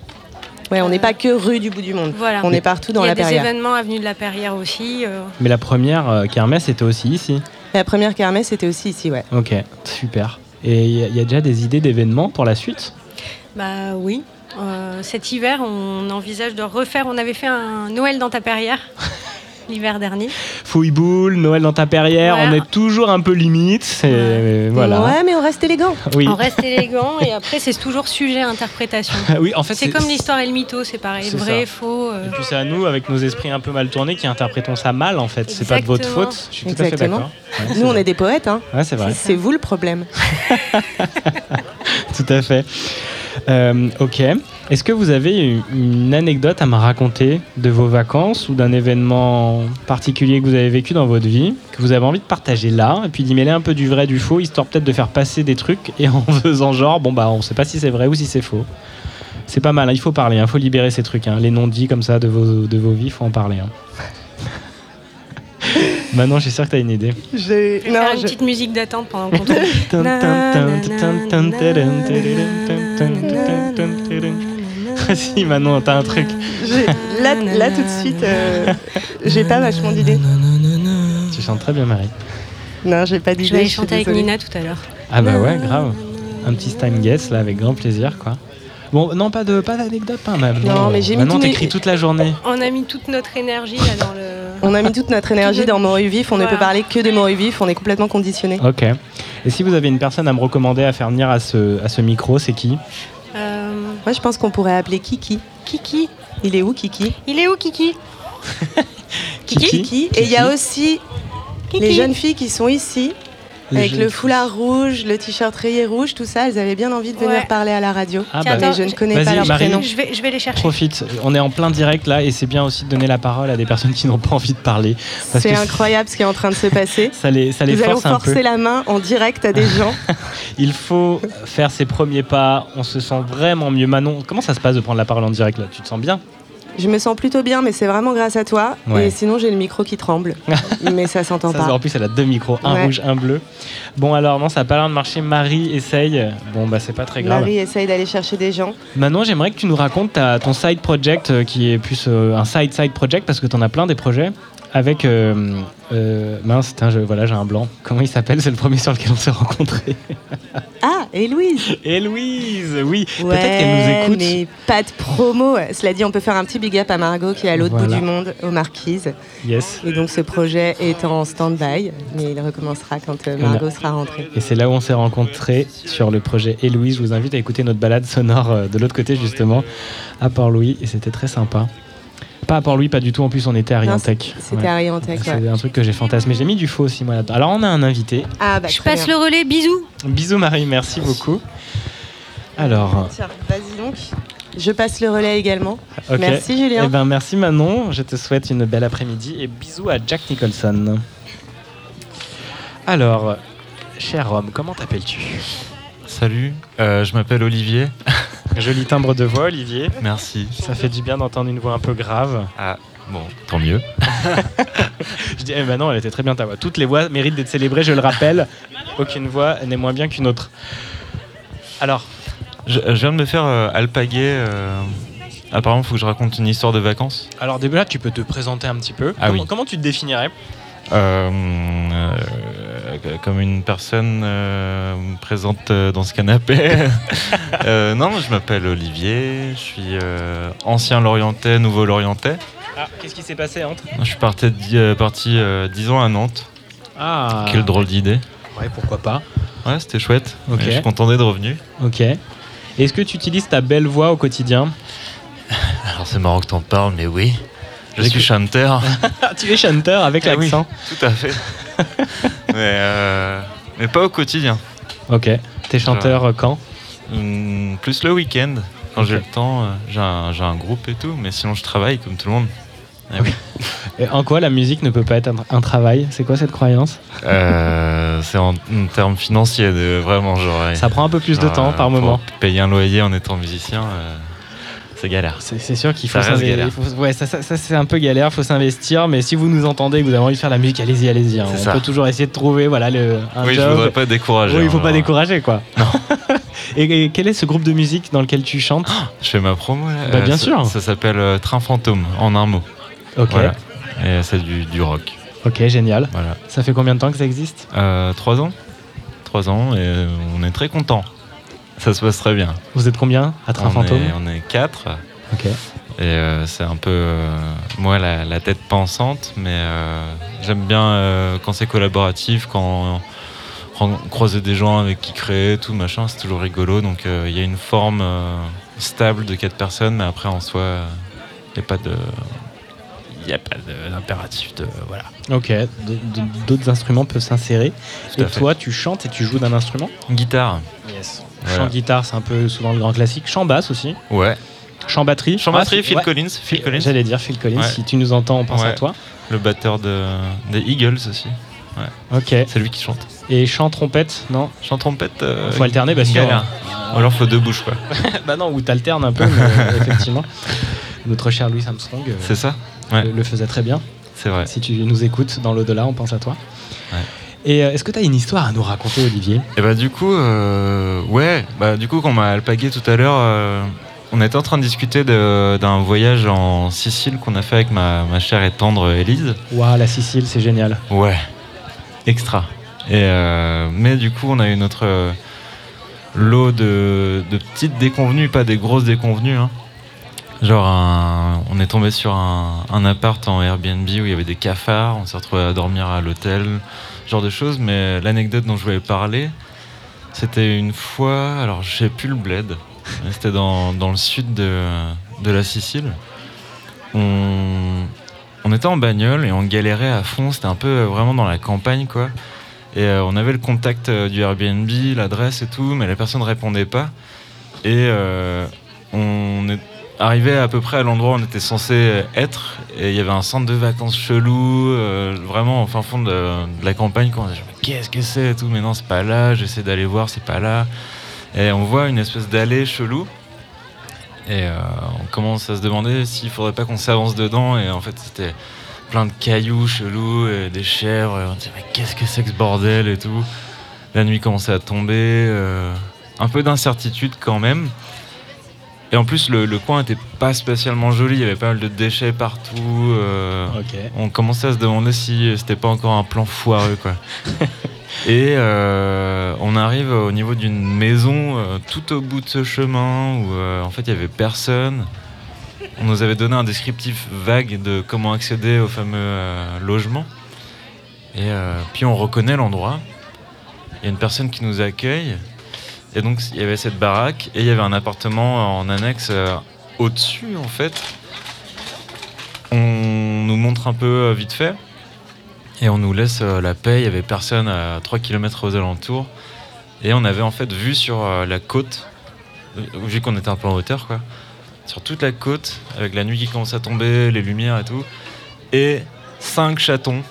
Ouais, on n'est pas que rue du bout du monde. Voilà. On est partout dans Il y la a des Perrière. événements avenue de la Perrière aussi. euh, Mais la première euh, kermesse était aussi ici. La première kermesse était aussi ici, ouais. Ok, super. Et il y, a- il y a déjà des idées d'événements pour la suite? Bah oui. Euh, cet hiver, on envisage de refaire. On avait fait un Noël dans ta Perrière (laughs) l'hiver dernier. Fouille-boule, Noël dans ta perrière, on est toujours un peu limite. Voilà. Ouais, mais on reste élégant. Oui. On reste élégant et après, c'est toujours sujet à interprétation. oui, en fait, c'est comme l'histoire et le mytho, c'est pareil. Vrai, ça. faux. euh, Et puis c'est à nous, avec nos esprits un peu mal tournés, qui interprétons ça mal en fait. C'est pas de votre Exactement. faute. Je suis tout à fait Exactement. d'accord. Ouais, Nous, on est des poètes, hein. Ouais, c'est vrai. C'est vous le problème. (laughs) Tout à fait. Euh, ok. Est-ce que vous avez une- anecdote à me raconter de vos vacances ou d'un événement particulier que vous avez vécu dans votre vie, que vous avez envie de partager là, et puis d'y mêler un peu du vrai, du faux, histoire peut-être de faire passer des trucs et en faisant genre, bon bah on sait pas si c'est vrai ou si c'est faux. C'est pas mal, hein, il faut parler, il faut libérer ces trucs. hein. Les non-dits comme ça de vos, de vos vies, faut en parler. hein. Maintenant, je suis sûr que tu as une idée. Non, faire une je- petite musique d'attente pendant qu'on si, Manon, t'as un truc. Là, là, tout de suite, euh, j'ai pas vachement d'idées. Tu chantes très bien, Marie. Non, j'ai pas d'idées. Je vais aller chanter avec. Nina tout à l'heure. Ah bah ouais, grave. Un petit time guess là, avec grand plaisir, quoi. Bon, non, pas de pas d'anecdote, pas même. Non, mais j'ai mis Maintenant, tous mes- t'écris toute la journée. On a mis toute notre énergie là dans le. On a mis toute notre énergie dans Moru Vif. On ne peut parler que de Moru Vif. On est complètement conditionné. Ok. Et si vous avez une personne à me recommander à faire venir à ce, à ce micro, c'est qui? Moi, je pense qu'on pourrait appeler Kiki. Kiki. Il est où, Kiki? Il est où Kiki? (laughs) Kiki Kiki. Et il y a aussi Kiki. les jeunes filles qui sont ici. Avec le foulard rouge, le t-shirt rayé rouge, tout ça, elles avaient bien envie de venir Ouais. parler à la radio. Ah bah, mais je ne connais Vas-y, pas leur Marie. prénom. Je vais, je vais les chercher. Profite, on est en plein direct là et c'est bien aussi de donner la parole à des personnes qui n'ont pas envie de parler. C'est incroyable ce qui est en train de se passer. (laughs) Ça les, ça les Nous allons force un peu. forcer la main en direct à des gens. (laughs) Il faut faire ses premiers pas, on se sent vraiment mieux. Manon, comment ça se passe de prendre la parole en direct là? Tu te sens bien? Je me sens plutôt bien, mais c'est vraiment grâce à toi. Ouais. Et sinon, j'ai le micro qui tremble. (laughs) mais ça s'entend pas. En plus, elle a deux micros, un Ouais. rouge, un bleu. Bon, alors, non, ça n'a pas l'air de marcher. Marie essaye. Bon, bah, c'est pas très grave. Marie essaye d'aller chercher des gens. Manon, j'aimerais que tu nous racontes ta- ton side project, euh, qui est plus euh, un side-side project, parce que tu en as plein des projets. Avec. euh, euh, mince, je- voilà, j'ai un blanc. Comment il s'appelle C'est le premier sur lequel on s'est rencontrés. (laughs) Ah, et Louise Et Louise, oui. Ouais, Peut-être qu'elle nous écoute. mais pas de promo. Cela dit, on peut faire un petit big up à Margot qui est à l'autre Voilà. bout du monde, aux Marquises. Yes. Et donc ce projet est en stand-by, mais il recommencera quand euh, a- Margot sera rentrée. Et c'est là où on s'est rencontrés sur le projet Héloïse. Je vous invite à écouter notre balade sonore de l'autre côté, justement, à Port-Louis. Et c'était très sympa. Pas à Port-Louis, pas du tout. En plus, on était à Riantec. C'était à Riantec, C'est ouais. un truc que j'ai fantasmé. J'ai mis du faux aussi, moi, là-dedans. Alors, on a un invité. Ah, bah, Je passe bien. le relais, bisous. Bisous, Marie, merci beaucoup. Alors, Tiens, vas-y donc. Je passe le relais également. Merci Julien. Eh ben, merci Manon. Je te souhaite une belle après-midi et bisous à Jack Nicholson. Alors, cher Rome, comment t'appelles-tu? Salut, euh, je m'appelle Olivier. Joli timbre de voix, Olivier. Merci. Ça fait du bien d'entendre une voix un peu grave. Ah, bon, tant mieux. (laughs) Je dis, eh ben non, elle était très bien ta voix. Toutes les voix méritent d'être célébrées, je le rappelle. Aucune voix n'est moins bien qu'une autre. Alors, Je, je viens de me faire euh, alpaguer. euh, Apparemment, il faut que je raconte une histoire de vacances. alors déjà, tu peux te présenter un petit peu. Ah comment, oui. comment tu te définirais? Euh, euh, comme une personne euh, présente euh, dans ce canapé. (laughs) Euh, non, je m'appelle Olivier, je suis euh, ancien Lorientais, nouveau Lorientais. Ah, qu'est-ce qui s'est passé entre Je suis parti, parti euh, 10 ans à Nantes. Ah. Quelle drôle d'idée. Ouais, pourquoi pas. Ouais, c'était chouette. Je suis content d'être revenu. Ok. Est-ce que tu utilises ta belle voix au quotidien? (laughs) Alors c'est marrant que t'en parles, mais oui. Je suis chanteur. (laughs) Tu es chanteur avec Ah oui, l'accent. tout à fait. Mais, euh, mais pas au quotidien. Ok. T'es chanteur euh, quand? Hum, plus le week-end. Quand j'ai le temps, euh, j'ai un, groupe et tout, mais sinon je travaille comme tout le monde. Ah oui. (laughs) Et En quoi la musique ne peut pas être un, un travail? C'est quoi cette croyance? Euh, c'est en, en termes financiers, de, vraiment. Genre, Ça prend un peu plus de temps par moment. Payer un loyer en étant musicien, euh, c'est galère. C'est sûr qu'il faut s'investir. Ouais, ça, ça- ça, c'est un peu galère, faut s'investir. Mais si vous nous entendez et que vous avez envie de faire la musique, allez-y, allez-y. hein. On ça. peut toujours essayer de trouver voilà, le, un Oui, je job. voudrais pas décourager, Oui, il faut hein, pas décourager quoi. (laughs) (laughs) et, et quel est ce groupe de musique dans lequel tu chantes? Je fais ma promo là. Bah, bien sûr. Ça s'appelle euh, Train Fantôme, en un mot. Ok. Voilà. Et c'est du, du rock. Ok, génial. Voilà. Ça fait combien de temps que ça existe? Euh, trois ans. Trois ans et on est très content. Ça se passe très bien. Vous êtes combien à Train on Fantôme est, on est quatre. Ok. Et euh, c'est un peu, euh, moi, la, la tête pensante, mais euh, j'aime bien quand c'est collaboratif, quand on croiser des gens avec qui créer, tout machin, c'est toujours rigolo. Donc il y a une forme stable de quatre personnes, mais après en soi, il n'y a pas de. Il n'y a pas d'impératif de. Voilà. Ok. D'autres instruments peuvent s'insérer. Et fait. toi, tu chantes et tu joues d'un instrument Guitare. Yes. Voilà. Chant guitare, c'est un peu souvent le grand classique. Chant basse aussi. Ouais. Chant batterie. Chant batterie, Ah, Phil ouais. Collins. Phil Collins. J'allais dire Phil Collins. Ouais. Si tu nous entends, on pense à toi. Le batteur de, des Eagles aussi. Ouais. Ok. C'est lui qui chante. Et chant trompette, non Chant trompette. euh, Faut alterner, bah sinon. Ou alors faut deux bouches quoi. (laughs) bah non, ou t'alternes un peu, mais (laughs) effectivement. Notre cher Louis Armstrong euh, C'est ça Ouais. le, le faisait très bien. C'est vrai. Si tu nous écoutes dans l'au-delà, on pense à toi. Ouais. Et euh, est-ce que tu as une histoire à nous raconter, Olivier? Et bah du coup, euh, ouais, bah du coup quand on m'a alpagué tout à l'heure, euh, on était en train de discuter d'un voyage en Sicile qu'on a fait avec ma, ma chère et tendre Élise. Waouh, la Sicile, c'est génial. Ouais, extra. Et euh, mais du coup, on a eu notre lot de, de petites déconvenues, pas des grosses déconvenues. hein. Genre, on est tombé sur un, un appart en Airbnb où il y avait des cafards, on s'est retrouvé à dormir à l'hôtel, genre de choses. Mais l'anecdote dont je voulais parler, c'était une fois, alors je sais plus le bled, c'était dans, dans le sud de, de la Sicile. On, on était en bagnole et on galérait à fond, c'était un peu vraiment dans la campagne quoi. Et euh, on avait le contact euh, du Airbnb, l'adresse et tout, mais la personne ne répondait pas. Et euh, on est arrivé à peu près à l'endroit où on était censé être, et il y avait un centre de vacances chelou, euh, vraiment au fin fond de, la campagne. Quoi. On disait, Mais qu'est-ce que c'est tout, mais non, c'est pas là, j'essaie d'aller voir, c'est pas là. Et on voit une espèce d'allée chelou. Et euh, on commence à se demander s'il faudrait pas qu'on s'avance dedans. Et en fait, c'était plein de cailloux chelous, et des chèvres. Et on disait, mais qu'est-ce que c'est que ce bordel et tout. La nuit commençait à tomber. euh, un peu d'incertitude quand même. Et en plus, le, le coin était pas spécialement joli. Il y avait pas mal de déchets partout. euh, Ok. On commençait à se demander si c'était pas encore un plan foireux, quoi. (laughs) Et euh, on arrive au niveau d'une maison euh, tout au bout de ce chemin où euh, en fait il y avait personne. On nous avait donné un descriptif vague de comment accéder au fameux euh, logement. Et euh, puis on reconnaît l'endroit. Il y a une personne qui nous accueille. Et donc il y avait cette baraque et il y avait un appartement en annexe euh, au-dessus en fait. on nous montre un peu euh, vite fait et on nous laisse euh, la paix. Il y avait personne à 3 km aux alentours et on avait en fait vu sur la côte, vu qu'on était un peu en hauteur, quoi, sur toute la côte avec la nuit qui commence à tomber, les lumières et tout, et cinq chatons,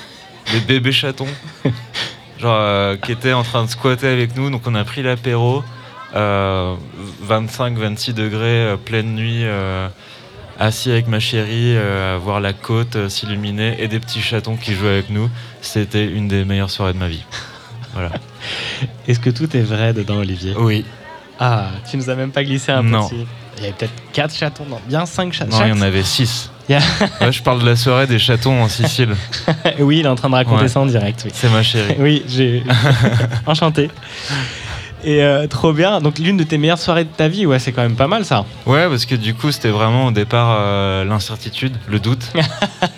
(laughs) des bébés chatons, (laughs) genre euh, qui étaient en train de squatter avec nous. Donc on a pris l'apéro, euh, 25-26 degrés, euh, pleine nuit, euh, assis avec ma chérie, euh, à voir la côte euh, s'illuminer et des petits chatons qui jouaient avec nous. C'était une des meilleures soirées de ma vie. Voilà. (laughs) Est-ce que tout est vrai dedans, Olivier? Oui. Ah, tu nous as même pas glissé un Non. petit. Il y avait peut-être 4 chatons, non, bien 5 chatons. Non, il y en avait 6. Il y a- Ouais, je parle de la soirée des chatons en Sicile. (laughs) oui, il est en train de raconter Ouais. ça en direct. Oui. C'est ma chérie. (laughs) Oui, j'ai. (laughs) Enchanté. Et euh, trop bien. Donc, l'une de tes meilleures soirées de ta vie, ouais, c'est quand même pas mal ça. Ouais, parce que du coup, c'était vraiment au départ euh, l'incertitude, le doute,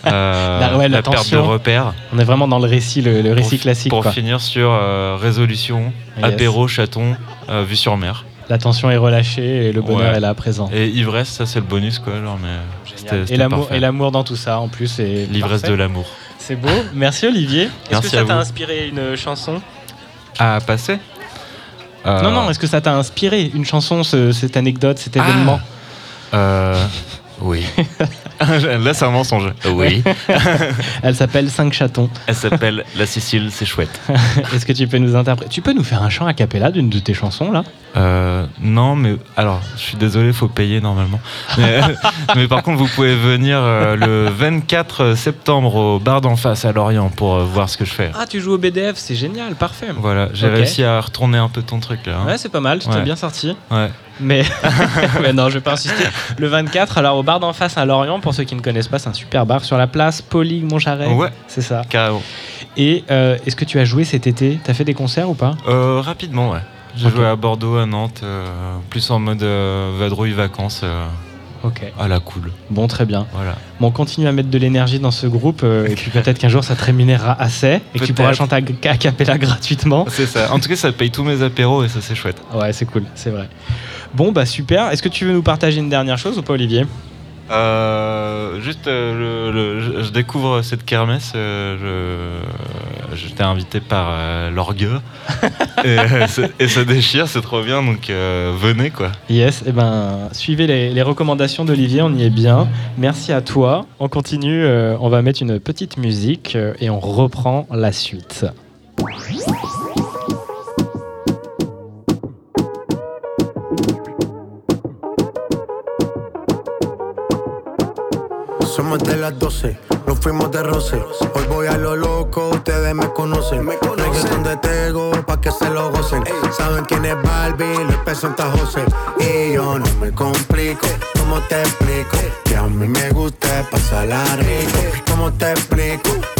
euh, La- ouais, la perte de repères. On est vraiment dans le récit, le, le récit Pour- classique. Pour quoi. finir sur résolution, Yes. apéro, chaton, vue sur mer. La tension est relâchée et le bonheur Ouais. est là présent. Et ivresse, ça c'est le bonus quoi. Genre, mais c'était- Et c'était l'amour, parfait. et l'amour dans tout ça, en plus. L'ivresse parfait. de l'amour. C'est beau. Merci Olivier. Est-ce Merci que ça à t'a vous. inspiré une chanson À passer Euh, Non, non, est-ce que ça t'a inspiré une chanson, ce- cette anecdote, cet Ah. événement euh, (laughs) Oui. (laughs) Là, c'est un mensonge. Oui. (laughs) Elle s'appelle 5 chatons. Elle s'appelle La Sicile, c'est chouette. (laughs) Est-ce que tu peux nous interpréter Tu peux nous faire un chant a cappella d'une de tes chansons là? Euh, non, mais alors, je suis désolé, faut payer normalement. Mais, mais par contre, vous pouvez venir euh, le 24 septembre au bar d'en face à Lorient pour euh, voir ce que je fais. Ah, tu joues au BDF, c'est génial, parfait. Voilà, j'ai réussi à retourner un peu ton truc là. hein. Ouais, c'est pas mal, tu t'es Ouais. bien sorti. Ouais. Mais... (laughs) mais non, je vais pas insister. Le 24, alors au bar d'en face à Lorient, pour ceux qui ne connaissent pas, c'est un super bar sur la place Pauline Montcharret. Ouais. C'est ça. Carrément. Et euh, est-ce que tu as joué cet été? T'as fait des concerts ou pas? Euh, rapidement, ouais. J'ai joué à Bordeaux, à Nantes, euh, plus en mode vadrouille vacances. Ok. à la cool. Bon, très bien. Voilà. Bon, on continue à mettre de l'énergie dans ce groupe euh, et puis peut-être qu'un jour ça te rémunérera assez et que tu pourras chanter à, à cappella gratuitement. C'est ça. En tout cas, ça paye tous mes apéros et ça, c'est chouette. Ouais, c'est cool, c'est vrai. Bon, bah super. Est-ce que tu veux nous partager une dernière chose ou pas, Olivier Euh, juste, euh, le- le- je, découvre cette kermesse. euh, je- J'étais invité par euh, l'orgueux. (laughs) et, ça déchire, c'est trop bien. Donc venez quoi. Yes, et ben suivez les, les recommandations d'Olivier, on y est bien. Merci à toi. On continue, on va mettre une petite musique et on reprend la suite. Las 12, nos fuimos de roce. Hoy voy a lo loco, ustedes me conocen. Reggaeton de Tego, pa' que se lo gocen. Saben quién es Barbie, les presenta José. Y yo no me complico, ¿cómo te explico? Que a mí me gusta pasarla rico. ¿Cómo te explico?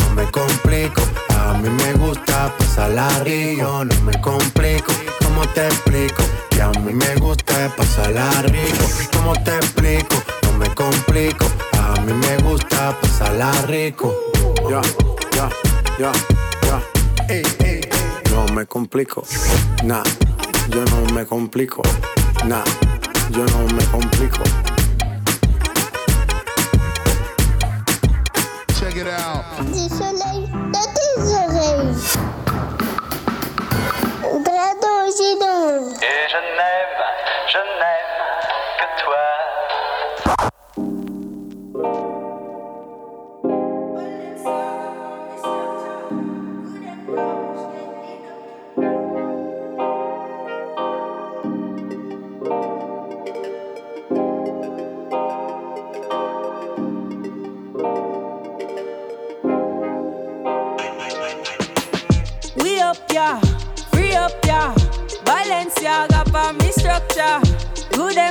No me complico. A mí me gusta pasarla rico. No me complico. ¿Cómo te explico? Que a mí me gusta pasarla rico. ¿Cómo te explico? No me complico. A mí me gusta pasarla rico. Ya, ya, ya, ya. No me complico. Nah, yo no me complico. Nah, yo no me complico. Check it out. Du soleil dans tes oreilles. Gino. Et je n'aime, je n'aime que toi.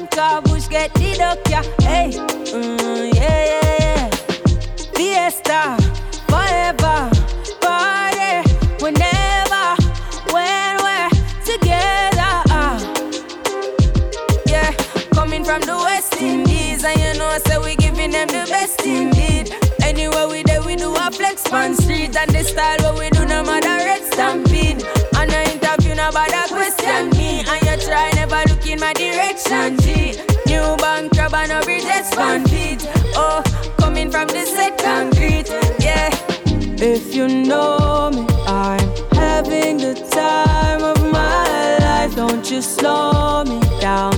Car bush get the duck, yeah. Hey, mm, yeah, yeah, yeah. Fiesta, forever, party, whenever, when we're together. ah. Yeah, coming from the West Indies, and you know, say we giving them the best indeed. Anywhere we there, we do a flex on street, and the style what we direction. G, new bank crab and a bridges fan. Oh, coming from the set concrete, yeah. If you know me, I'm having the time of my life. Don't you slow me down.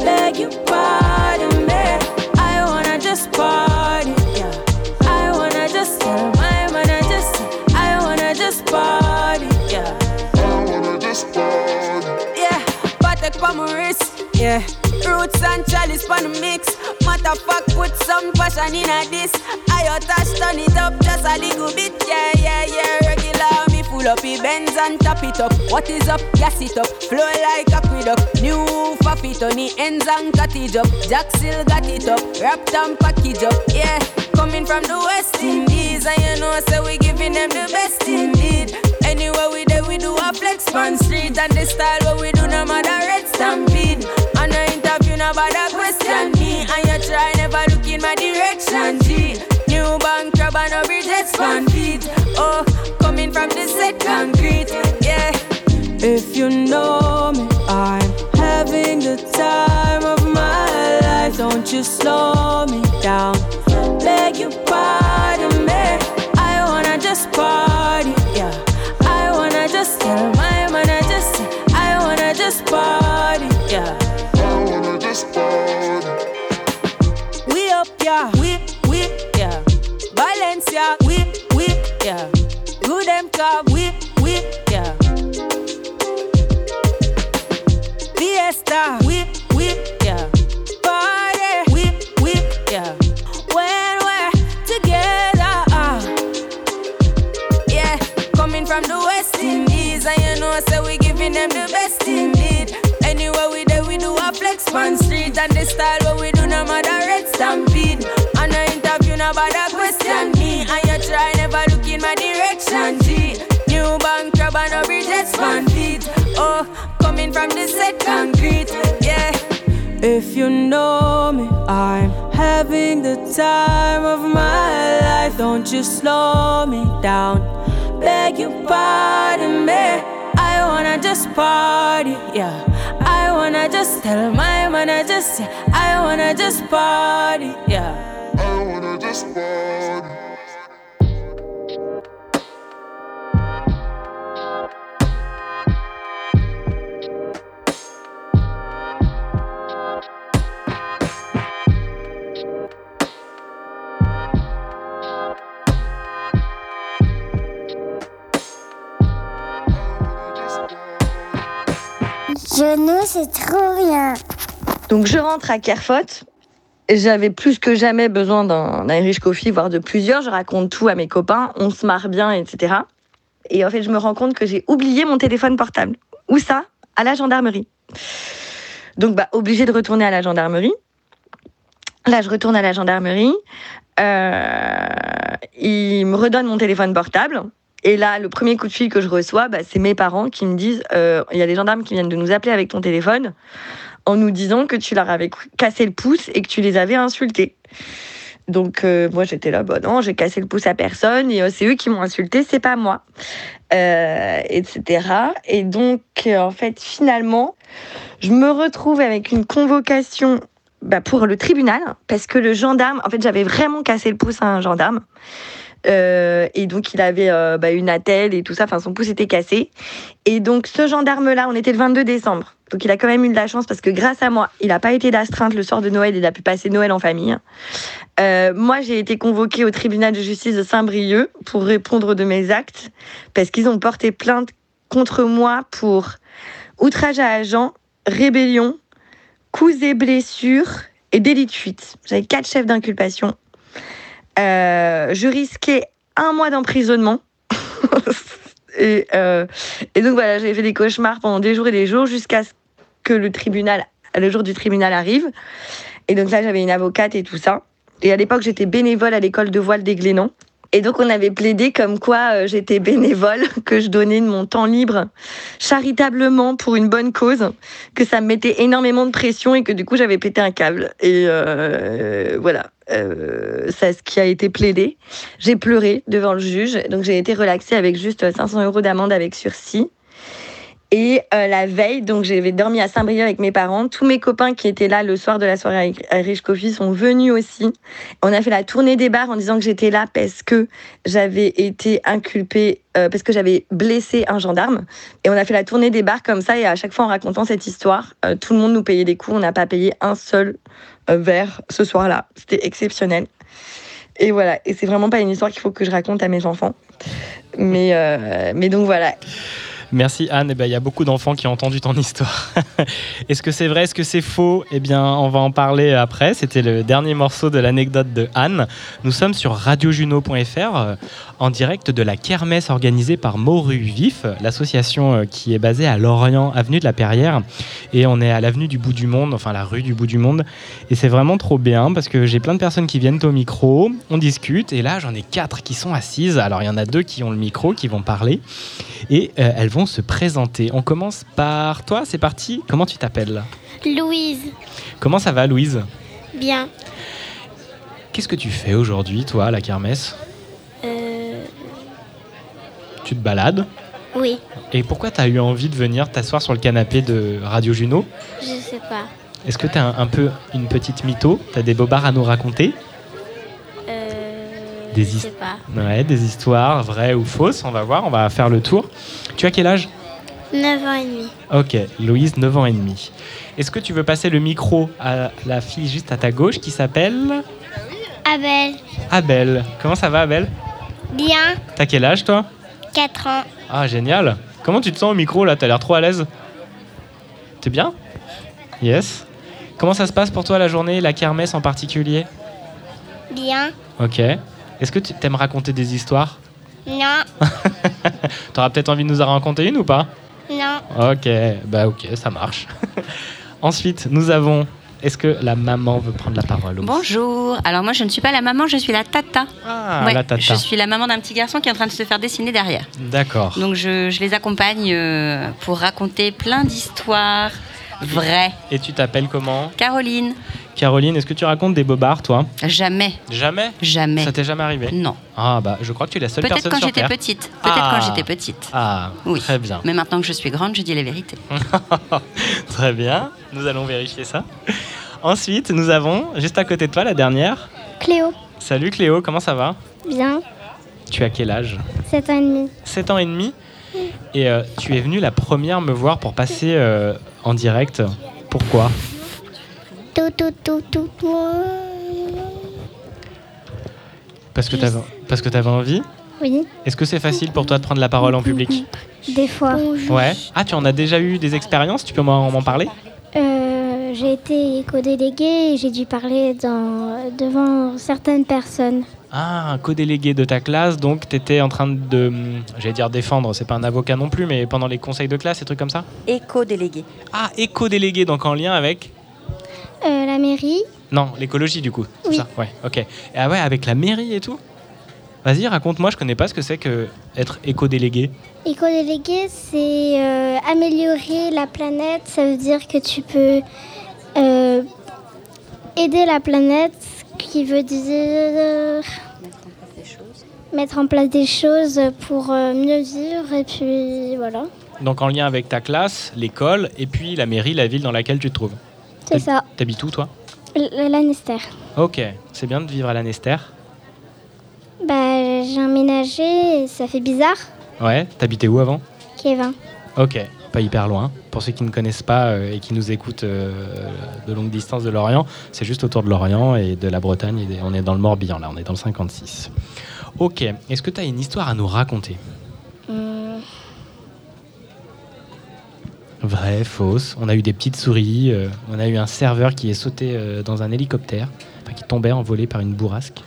Beg you pardon yeah. Roots and chalice pan mix. Matter fuck, put some passion in a this. I touch turn it up just a little bit, yeah, yeah, yeah. Regular me full up, he bends and tap it up. What is up? Gas it up, flow like a aqueduct. New faffy on the ends and cut it up. Jack still got it up, wrapped and package up, yeah. Coming from the West Indies, and you know, so we giving them the best indeed. Anywhere we there, we do a flex on street, and the style what we do, no matter red stampede. Question me, and you try never look in my direction, G. New bank crab and a bridges fan feet. Oh, coming from the set concrete, yeah. If you know me, I'm having the time of my life. Don't you slow me down. Beg you Car, we we yeah. Fiesta, we we yeah. Party, we we yeah. When we're together, ah. Yeah, coming from the West Indies, and you know, so we giving them the best indeed. Anywhere we there, we do a flex on street, and they style Oh, coming from the set concrete, yeah. If you know me, I'm having the time of my life. Don't you slow me down. Beg you pardon me. I wanna just party, yeah. I wanna just tell my man I just, I wanna just party, yeah. I wanna just party. C'est trop bien. Donc je rentre à Kerfot. J'avais plus que jamais besoin d'un Irish Coffee, voire de plusieurs. Je raconte tout à mes copains, on se marre bien, etc. Et en fait, je me rends compte que j'ai oublié mon téléphone portable. Où ça? À la gendarmerie. Donc, bah, obligé de retourner à la gendarmerie. Là, je retourne à la gendarmerie. Euh, il me redonne mon téléphone portable. Et là, le premier coup de fil que je reçois, bah, c'est mes parents qui me disent euh, il y a les gendarmes qui viennent de nous appeler avec ton téléphone en nous disant que tu leur avais cassé le pouce et que tu les avais insultés. Donc euh, moi j'étais là, bon non, j'ai cassé le pouce à personne et euh, c'est eux qui m'ont insulté, c'est pas moi, etc. Et donc en fait finalement, je me retrouve avec une convocation bah, pour le tribunal parce que le gendarme, en fait j'avais vraiment cassé le pouce à un gendarme. Euh, et donc il avait euh, bah, une attelle et tout ça, enfin son pouce était cassé. Et donc ce gendarme-là, on était le 22 décembre. Donc il a quand même eu de la chance parce que grâce à moi, il n'a pas été d'astreinte le soir de Noël, il a pu passer Noël en famille. Euh, moi, j'ai été convoquée au tribunal de justice de Saint-Brieuc pour répondre de mes actes parce qu'ils ont porté plainte contre moi pour outrage à agent, rébellion, coups et blessures et délit de fuite. J'avais quatre chefs d'inculpation. Euh, je risquais un mois d'emprisonnement. (laughs) et, euh, et donc voilà, j'ai fait des cauchemars pendant des jours et des jours jusqu'à ce que le tribunal, le jour du tribunal arrive. Et donc là, j'avais une avocate et tout ça. Et à l'époque, j'étais bénévole à l'école de voile des Glénans. Et donc, on avait plaidé comme quoi euh, j'étais bénévole, (laughs) que je donnais de mon temps libre charitablement pour une bonne cause, que ça me mettait énormément de pression et que du coup, j'avais pété un câble. Et euh, voilà, euh, c'est ce qui a été plaidé. J'ai pleuré devant le juge, donc j'ai été relaxée avec juste 500 euros d'amende avec sursis. Et euh, la veille, donc j'avais dormi à Saint-Brieuc avec mes parents. Tous mes copains qui étaient là le soir de la soirée à Rich Coffee sont venus aussi. On a fait la tournée des bars en disant que j'étais là parce que j'avais été inculpée, euh, parce que j'avais blessé un gendarme. Et on a fait la tournée des bars comme ça. Et à chaque fois en racontant cette histoire, euh, tout le monde nous payait des coups. On n'a pas payé un seul verre ce soir-là. C'était exceptionnel. Et voilà. Et c'est vraiment pas une histoire qu'il faut que je raconte à mes enfants. Mais, mais donc voilà. Merci Anne. Eh ben, il y a beaucoup d'enfants qui ont entendu ton histoire. (laughs) Est-ce que c'est vrai? Est-ce que c'est faux? Eh bien, on va en parler après. C'était le dernier morceau de l'anecdote de Anne. Nous sommes sur radiojuno.fr euh, en direct de la kermesse organisée par Moru Vif, l'association euh, qui est basée à Lorient, avenue de la Perrière. Et on est à l'avenue du bout du monde, enfin la rue du bout du monde. Et c'est vraiment trop bien parce que j'ai plein de personnes qui viennent au micro, on discute. Et là, j'en ai quatre qui sont assises. Alors, il y en a deux qui ont le micro, qui vont parler. Et euh, elles vont se présenter. On commence par toi, c'est parti. Comment tu t'appelles Louise, Comment ça va, Louise bien. Qu'est-ce que tu fais aujourd'hui, toi, à la kermesse Euh, Tu te balades oui, Et pourquoi tu as eu envie de venir t'asseoir sur le canapé de Radio Juno je sais pas. Est-ce que tu as un, un peu une petite mytho? Tu as des bobards à nous raconter? Des je his- sais pas. Ouais, des histoires vraies ou fausses, on va voir, on va faire le tour. Tu as quel âge? 9 ans et demi. Ok, Louise, 9 ans et demi. Est-ce que tu veux passer le micro à la fille juste à ta gauche qui s'appelle Abel, Abel Comment ça va, Abel? Bien. T'as quel âge, toi? 4 ans. Ah, génial. Comment tu te sens au micro là? T'as l'air trop à l'aise? T'es bien? Yes. Comment ça se passe pour toi la journée, la kermesse en particulier? Bien. Ok. Est-ce que tu t'aimes raconter des histoires? Non, (laughs) T'auras peut-être envie de nous en raconter une ou pas? Non. Ok, bah ok, ça marche. (laughs) Ensuite, nous avons. Est-ce que la maman veut prendre la parole Bonjour. Alors moi je ne suis pas la maman, je suis la tata. Ah, Ouais, la tata. Je suis la maman d'un petit garçon qui est en train de se faire dessiner derrière. D'accord. Donc je, je les accompagne euh, pour raconter plein d'histoires vraies. Et tu t'appelles comment? Caroline, Caroline, est-ce que tu racontes des bobards, toi? Jamais, Jamais? Jamais. Ça t'est jamais arrivé? Non. Ah, bah je crois que tu es la seule Peut-être personne quand sur j'étais petite. Peut-être Ah. quand j'étais petite. Ah, Oui. très bien. Mais maintenant que je suis grande, je dis la vérité. (laughs) Très bien, nous allons vérifier ça. Ensuite, nous avons, juste à côté de toi, la dernière. Cléo, Salut Cléo, comment ça va? Bien. Tu as quel âge? 7 ans et demi. 7 ans et demi? Et euh, tu es venue la première me voir pour passer euh, en direct. Pourquoi? Tout, tout, tout, tout, tout. Parce que t'avais parce que t'avais envie Oui, Est-ce que c'est facile pour toi de prendre la parole en public (laughs) des fois. Ouais. Ah, tu en as déjà eu des expériences? Tu peux m'en m'en parler? Euh, j'ai été éco-déléguée et j'ai dû parler dans, devant certaines personnes. Ah, un co-délégué de ta classe, donc tu étais en train de, j'allais dire défendre, c'est pas un avocat non plus, mais pendant les conseils de classe et trucs comme ça? Éco-délégué. Ah, éco-délégué, donc en lien avec? Euh, la mairie, Non, l'écologie du coup. Oui. Ça ouais, ok. Ah ouais, avec la mairie et tout? Vas-y, raconte-moi, je connais pas ce que c'est que être éco-délégué. Éco-délégué, c'est euh, améliorer la planète. Ça veut dire que tu peux euh, aider la planète, qui veut dire mettre en place des choses pour euh, mieux vivre. Et puis voilà, Donc en lien avec ta classe, l'école, et puis la mairie, la ville dans laquelle tu te trouves. C'est ça. T'habites où toi? L- Lannister. Ok, c'est bien de vivre à Lanester. Bah, j'ai emménagé et ça fait bizarre. Ouais, t'habitais où avant? Kevin. Ok, pas hyper loin. Pour ceux qui ne connaissent pas euh, et qui nous écoutent euh, de longue distance de Lorient, c'est juste autour de Lorient et de la Bretagne. et on est dans le Morbihan là, on est dans le 56. Ok, est-ce que tu as une histoire à nous raconter? Vraie, fausse. On a eu des petites souris, euh, on a eu un serveur qui est sauté euh, dans un hélicoptère, enfin, qui tombait envolé par une bourrasque.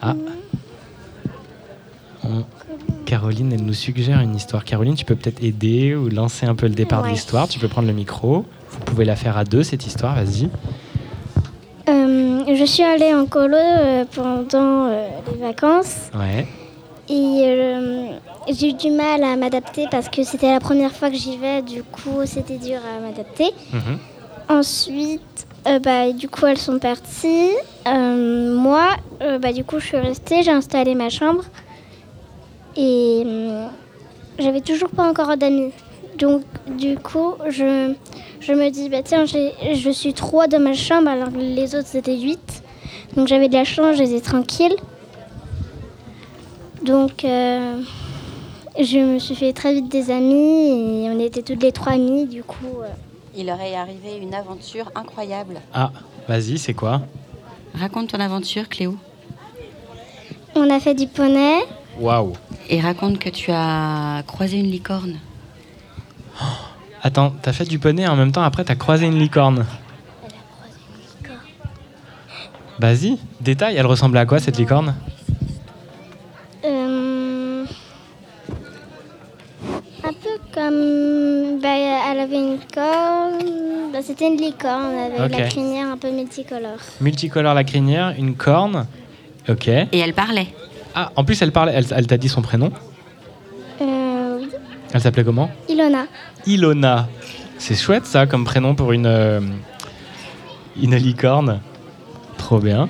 Ah. On- Caroline, elle nous suggère une histoire. Caroline, tu peux peut-être aider ou lancer un peu le départ de Ouais. l'histoire. Tu peux prendre le micro. Vous pouvez la faire à deux, cette histoire, vas-y. euh, je suis allée en colo euh, pendant euh, les vacances Ouais. et euh, j'ai eu du mal à m'adapter parce que c'était la première fois que j'y vais. Du coup, c'était dur à m'adapter. Mhm. Ensuite, euh, bah, du coup, elles sont parties. Euh, moi, euh, bah, du coup, je suis restée, j'ai installé ma chambre. Et hum, j'avais toujours pas encore d'amis. Donc, du coup, je, je me dis, bah, tiens, je suis trois dans ma chambre alors que les autres étaient huit. Donc, j'avais de la chance, j'étais tranquille. Donc, je me suis fait très vite des amis et on était toutes les trois amies. Du coup, euh, Il leur est arrivé une aventure incroyable. Ah, vas-y, c'est quoi? Raconte ton aventure, Cléo. on a fait du poney. Waouh. Et raconte que tu as croisé une licorne. Attends, t'as fait du poney et en même temps, après, t'as croisé une licorne. Vas-y, détail, elle ressemblait à quoi cette licorne Euh, un bah, elle avait une corne. bah, C'était une licorne. Ok. la crinière un peu multicolore. Multicolore la crinière, une corne. Ok. Et elle parlait. Ah, en plus, elle parlait, elle, elle t'a dit son prénom. Euh, oui. Elle s'appelait comment Ilona. Ilona. C'est chouette ça comme prénom pour une, euh, une licorne. Trop bien.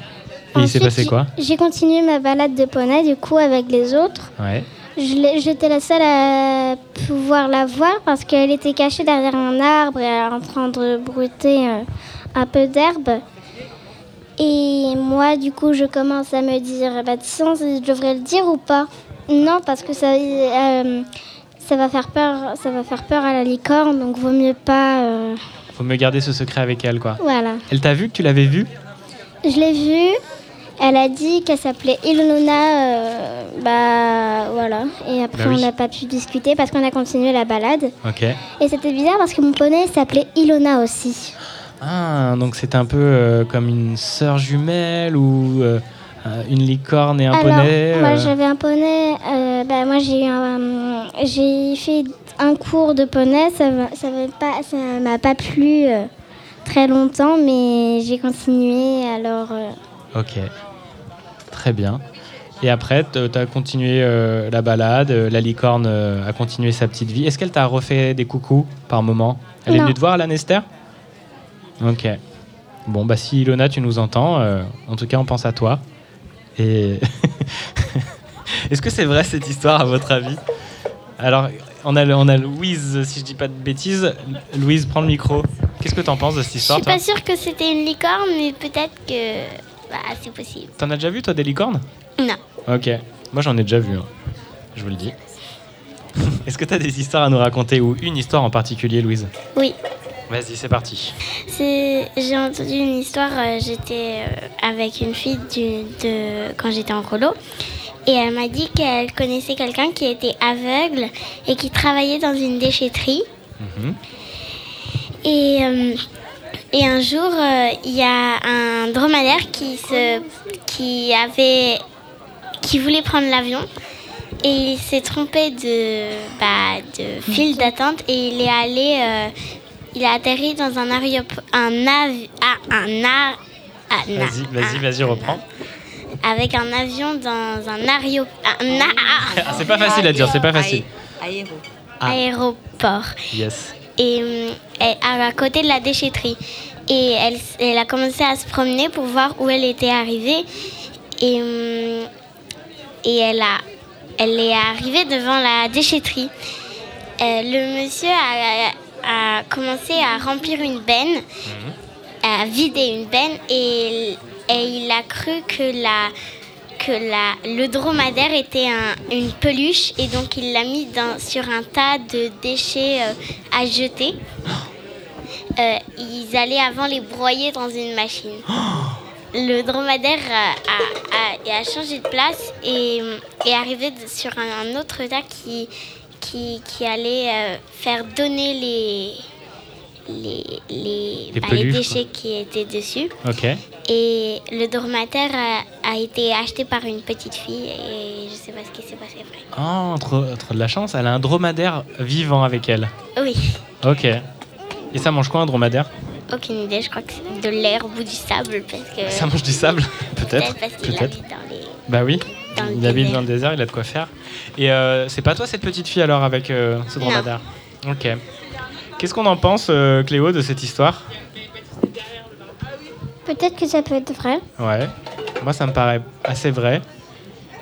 Et il s'est Ensuite, passé j'ai- quoi J'ai continué ma balade de poney, du coup, avec les autres. Ouais. J'étais la seule à pouvoir la voir parce qu'elle était cachée derrière un arbre et en train de brouter euh, un peu d'herbe. Et moi, du coup, je commence à me dire, bah tiens, je devrais le dire ou pas? Non, parce que ça, euh, ça va faire peur, ça va faire peur à la licorne, donc vaut mieux pas. euh, Faut me garder ce secret avec elle quoi. Voilà. Elle t'a vu que tu l'avais vue? Je l'ai vue. Elle a dit qu'elle s'appelait Ilona. euh, bah voilà. Et après, Bah oui. on n'a pas pu discuter parce qu'on a continué la balade. Ok. Et c'était bizarre parce que mon poney s'appelait Ilona aussi. Ah, donc c'était un peu euh, comme une sœur jumelle ou euh, euh, une licorne et un Alors, poney. moi euh, j'avais un poney. euh, bah, moi j'ai eu un- j'ai fait un cours de poney. Ça m'a- ça m'a pas, ça m'a pas plu euh, très longtemps, mais j'ai continué. Alors euh, Ok. Très bien. Et après, tu as continué euh, la balade, euh, la licorne euh, a continué sa petite vie. Est-ce qu'elle t'a refait des coucous par moment? Elle est venue te voir à la Nester Ok. Bon, bah si Ilona, tu nous entends, en tout cas, on pense à toi. Et (laughs) est-ce que c'est vrai cette histoire à votre avis? Alors, on a, le- on a Louise, si je dis pas de bêtises. Louise, prends le micro. Qu'est-ce que t'en penses de cette je histoire suis toi? pas sûre que c'était une licorne, mais peut-être que bah, c'est possible. T'en as déjà vu toi des licornes? Non. Ok, moi j'en ai déjà vu, hein. je vous le dis. (laughs) Est-ce que tu as des histoires à nous raconter ou une histoire en particulier, Louise? Oui. Vas-y, c'est parti. J'ai entendu une histoire. euh, j'étais euh, avec une fille du, de quand j'étais en colo, et elle m'a dit qu'elle connaissait quelqu'un qui était aveugle et qui travaillait dans une déchetterie. Mhm. Et, euh, et un jour, euh, il y a un dromadaire qui se, qui avait, qui voulait prendre l'avion. Et il s'est trompé de, bah, de file d'attente et il est allé, euh, il a atterri dans un aéroport, un avi- ah, un ar- ah, Vas-y, vas-y, vas-y, reprends. avec un avion dans un, ario... un a- Ah, c'est pas facile à dire, c'est pas facile. Aéro. Ah. aéroport. Yes. Et elle- à côté de la déchetterie. Et elle, elle a commencé à se promener pour voir où elle était arrivée. Et, hum, et elle, a, elle est arrivée devant la déchetterie. Euh, le monsieur a, a commencé à remplir une benne, à vider une benne, et, et il a cru que, la, que le dromadaire était un- une peluche, et donc il l'a mis sur un tas de déchets euh, à jeter. (gasps) Euh, ils allaient avant les broyer dans une machine. (gasps) Le dromadaire a, a- changé de place et est arrivé sur un, autre tas qui, allait euh, faire donner les, les, les, Les bah, les déchets qui étaient dessus. Et le dromadaire a, a été acheté par une petite fille et je sais pas ce qui s'est passé après. Oh, trop, trop de la chance. Elle a un dromadaire vivant avec elle. Oui, Ok. Et ça mange quoi un dromadaire? Aucune idée, je crois que c'est de l'herbe ou du sable parce que... Ça mange du sable? (laughs) Peut-être. parce qu'il habite dans les... Bah oui. Dans il habite dans le désert, il a de quoi faire. Et euh, c'est pas toi cette petite fille alors avec euh, ce Non. dromadaire? Ok. Qu'est-ce qu'on en pense, euh, Cléo, de cette histoire? Peut-être que ça peut être vrai. Ouais. Moi, ça me paraît assez vrai.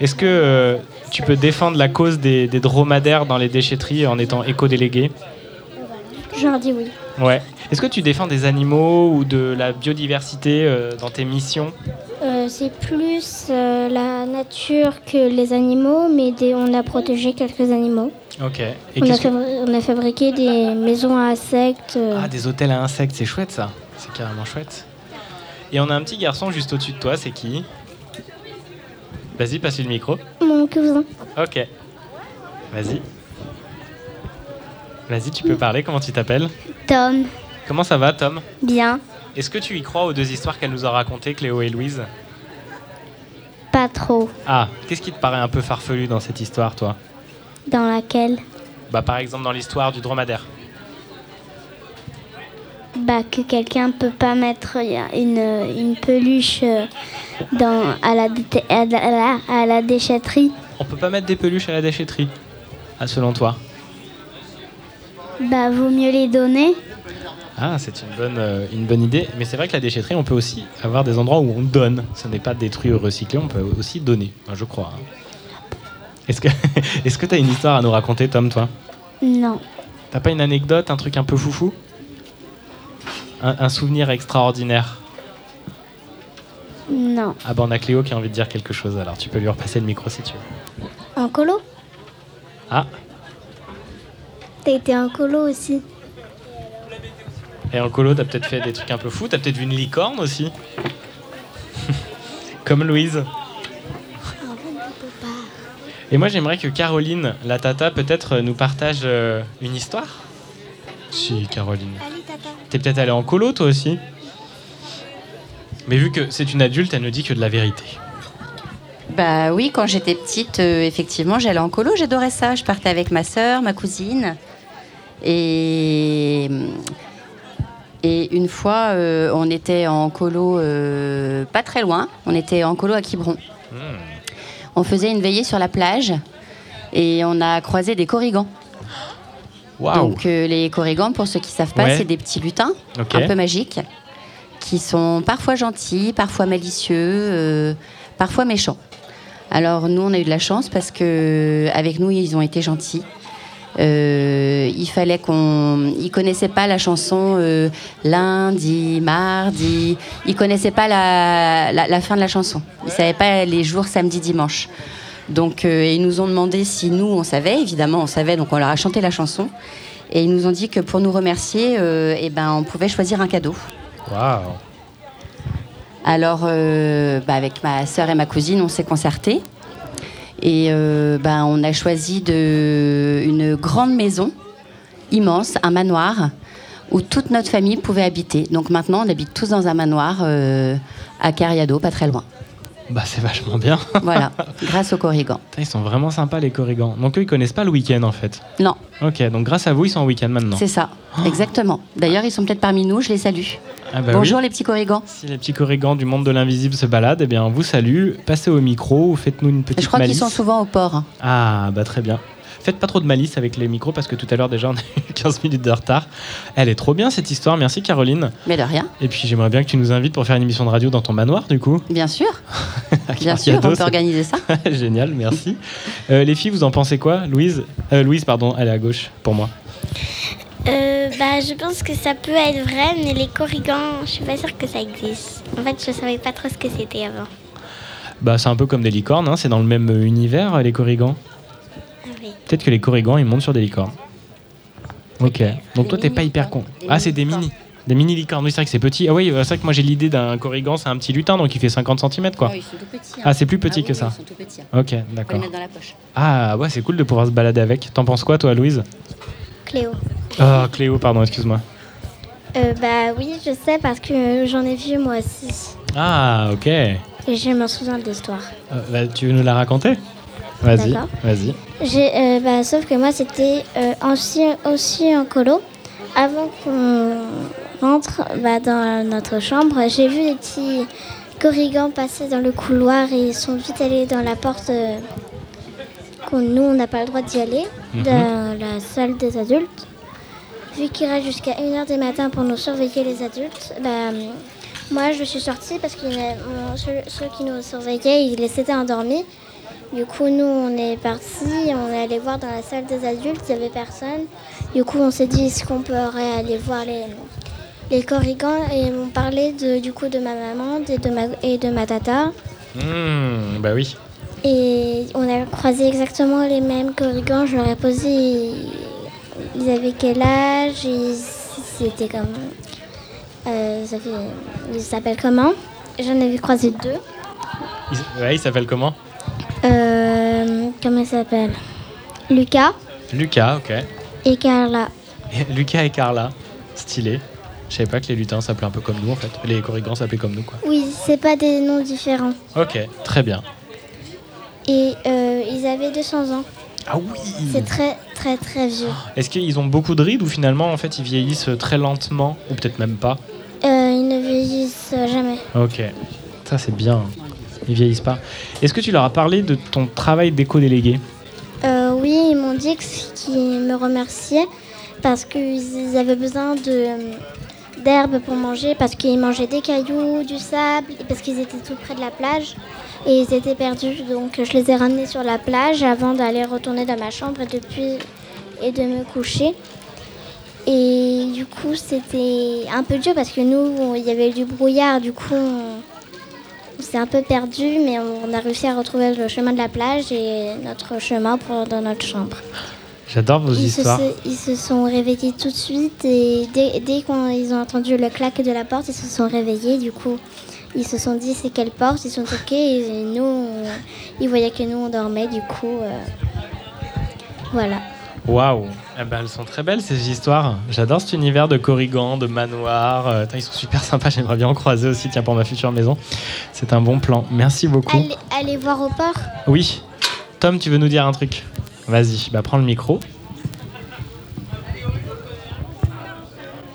Est-ce que euh, tu peux défendre la cause des, des dromadaires dans les déchetteries en étant éco-délégué? Je leur dis oui. Ouais. Est-ce que tu défends des animaux ou de la biodiversité euh, dans tes missions? Euh, c'est plus euh, la nature que les animaux, mais des- on a protégé quelques animaux. Ok. Et On a, que- on a fabriqué des maisons à insectes. Ah, des hôtels à insectes, c'est chouette ça. C'est carrément chouette. Et on a un petit garçon juste au-dessus de toi, c'est qui? Vas-y, passe le micro. Mon cousin. Ok. Vas-y. Vas-y, tu peux parler, comment tu t'appelles Tom. Comment ça va, Tom Bien. Est-ce que tu y crois aux deux histoires qu'elle nous a racontées, Cléo et Louise Pas trop. Ah, qu'est-ce qui te paraît un peu farfelu dans cette histoire, toi Dans laquelle Bah, par exemple, dans l'histoire du dromadaire. bah, que quelqu'un peut pas mettre une, une peluche euh, dans, à, la, à, la, à la déchetterie. On peut pas mettre des peluches à la déchetterie selon toi Bah, vaut mieux les donner. Ah, c'est une bonne, euh, une bonne idée. Mais c'est vrai que la déchetterie, on peut aussi avoir des endroits où on donne. Ce n'est pas détruit ou recyclé, on peut aussi donner, Enfin, je crois. hein. Est-ce que (laughs) est-ce que tu as une histoire à nous raconter, Tom, toi? Non. T'as pas une anecdote, un truc un peu foufou? Un, un souvenir extraordinaire? Non. Ah bah on a Cléo qui a envie de dire quelque chose, alors tu peux lui repasser le micro si tu veux. En colo? Ah, T'as été en colo aussi. et en colo, t'as peut-être fait des trucs un peu fous, t'as peut-être vu une licorne aussi (laughs) Comme Louise. Et moi j'aimerais que Caroline, la tata, peut-être euh, nous partage euh, une histoire Si, Caroline. T'es peut-être allée en colo toi aussi Mais vu que c'est une adulte, elle ne dit que de la vérité. Bah oui, quand j'étais petite, euh, effectivement, j'allais en colo, j'adorais ça. Je partais avec ma sœur, ma cousine. Et, et une fois, euh, on était en colo euh, pas très loin. On était en colo à Quiberon. On faisait une veillée sur la plage et on a croisé des corrigans. Waouh Donc euh, les corrigans, pour ceux qui savent pas, Ouais. c'est des petits lutins un peu magiques qui sont parfois gentils, parfois malicieux, parfois méchants. Alors nous, on a eu de la chance parce que avec nous, ils ont été gentils. Euh, il fallait qu'on. Ils connaissaient pas la chanson euh, lundi, mardi. Ils connaissaient pas la, la, la fin de la chanson. Ils savaient pas les jours samedi, dimanche. Donc euh, ils nous ont demandé si nous on savait. Évidemment, on savait. Donc on leur a chanté la chanson. Et ils nous ont dit que pour nous remercier, euh, eh ben on pouvait choisir un cadeau. Waouh Alors, bah, avec ma sœur et ma cousine, on s'est concertés. Et bah, on a choisi une grande maison, immense, un manoir, où toute notre famille pouvait habiter. Donc maintenant, on habite tous dans un manoir euh, à Cariado, pas très loin. Bah c'est vachement bien. (laughs) Voilà, grâce aux corrigans. Ils sont vraiment sympas les corrigans. Donc eux ils connaissent pas le week-end en fait. Non, Ok, donc grâce à vous ils sont en week-end maintenant. c'est ça, exactement. D'ailleurs, ils sont peut-être parmi nous, je les salue. Ah bah Bonjour oui. les petits corrigans. Si les petits corrigans du monde de l'invisible se baladent, eh bien, on vous salue. Passez au micro ou faites-nous une petite Je crois qu'ils sont souvent au port. Ah, bah très bien. Faites pas trop de malice avec les micros parce que tout à l'heure déjà on a eu (laughs) 15 minutes de retard. Elle est trop bien cette histoire, merci Caroline. Mais de rien. Et puis j'aimerais bien que tu nous invites pour faire une émission de radio dans ton manoir du coup. Bien sûr. (laughs) Bien Cadeau, sûr, on peut organiser ça. (laughs) Génial, merci. Euh, les filles, vous en pensez quoi Louise Euh, Louise, pardon, elle est à gauche pour moi. Euh, bah, je pense que ça peut être vrai, mais les corrigans, je suis pas sûre que ça existe. En fait, je savais pas trop ce que c'était avant. Bah, c'est un peu comme des licornes, hein, c'est dans le même univers, les corrigans. Oui. Peut-être que les corrigans, ils montent sur des licornes. Ok. Donc toi, t'es pas hyper con. Ah, c'est des mini. Des mini licornes. Oui, c'est vrai que c'est petit. Ah oui, euh, c'est vrai que moi j'ai l'idée d'un corrigan, c'est un petit lutin, donc il fait 50 cm quoi. Ah, ils sont tout petits, hein. Ah, c'est plus petit Ah que oui, ça. Ils sont tout petits. hein. Ok, Faut les d'accord. mettre dans la poche. Ah ouais, c'est cool de pouvoir se balader avec. T'en penses quoi toi, Louise? Cléo. Ah, Cléo, pardon, excuse-moi. Euh, bah oui, je sais parce que j'en ai vu moi aussi. Ah, ok. Euh, Et je me souviens de l'histoire. bah, tu veux nous la raconter? Vas-y, vas-y. J'ai, euh, bah, sauf que moi, c'était euh, aussi, aussi en colo. Avant qu'on rentre bah, dans notre chambre, j'ai vu des petits corrigans passer dans le couloir et ils sont vite allés dans la porte euh, qu'on nous, on n'a pas le droit d'y aller, Mhm. dans la salle des adultes. Vu qu'il reste jusqu'à 1h du matin pour nous surveiller les adultes, bah, moi, je suis sortie parce que ceux, ceux qui nous surveillaient, ils s'étaient endormis. Du coup, nous, on est parti, on est allé voir dans la salle des adultes, il n'y avait personne. Du coup, on s'est dit, est-ce qu'on pourrait aller voir les, les corrigans Et on parlait de, du coup de ma maman et de ma, et de ma tata. Hmm, bah oui. Et on a croisé exactement les mêmes corrigans. Je leur ai posé, ils avaient quel âge et C'était comme... Euh, ça fait- ils s'appellent comment? J'en avais croisé deux. Ouais, il s'appelle comment? Euh, comment il s'appelle? Lucas Lucas, ok. et Carla. Lucas et Carla, stylé. Je savais pas que les lutins s'appelaient un peu comme nous en fait. Les corrigans s'appelaient comme nous quoi. Oui, c'est pas des noms différents. Ok, très bien. Et euh, ils avaient 200 ans. Ah oui C'est très, très, très vieux. Est-ce qu'ils ont beaucoup de rides ou finalement en fait ils vieillissent très lentement ou peut-être même pas? Euh, ils ne vieillissent jamais. Ok, ça c'est bien. Ils vieillissent pas. Est-ce que tu leur as parlé de ton travail d'éco-délégué? Euh, oui, ils m'ont dit qu'ils me remerciaient parce qu'ils avaient besoin d'herbes pour manger, parce qu'ils mangeaient des cailloux, du sable, parce qu'ils étaient tout près de la plage et ils étaient perdus. Donc je les ai ramenés sur la plage avant d'aller retourner dans ma chambre et depuis et de me coucher. Et du coup, c'était un peu dur parce que nous, il y avait du brouillard, du coup, on s'est un peu perdu, mais on a réussi à retrouver le chemin de la plage et notre chemin pour dans notre chambre. J'adore vos Ils histoires. se- ils se sont réveillés tout de suite et dès, dès qu'ils ont entendu le claque de la porte, ils se sont réveillés. Du coup, ils se sont dit c'est quelle porte, ils sont toqués et nous, on- ils voyaient que nous on dormait. Du coup, euh, voilà. Waouh Eh ben, Elles sont très belles ces histoires. J'adore cet univers de corrigans, de manoirs. Euh, ils sont super sympas. J'aimerais bien en croiser aussi tiens, pour ma future maison. C'est un bon plan. Merci beaucoup. Allez, allez voir au port. Oui. Tom, tu veux nous dire un truc? Vas-y, bah prends le micro.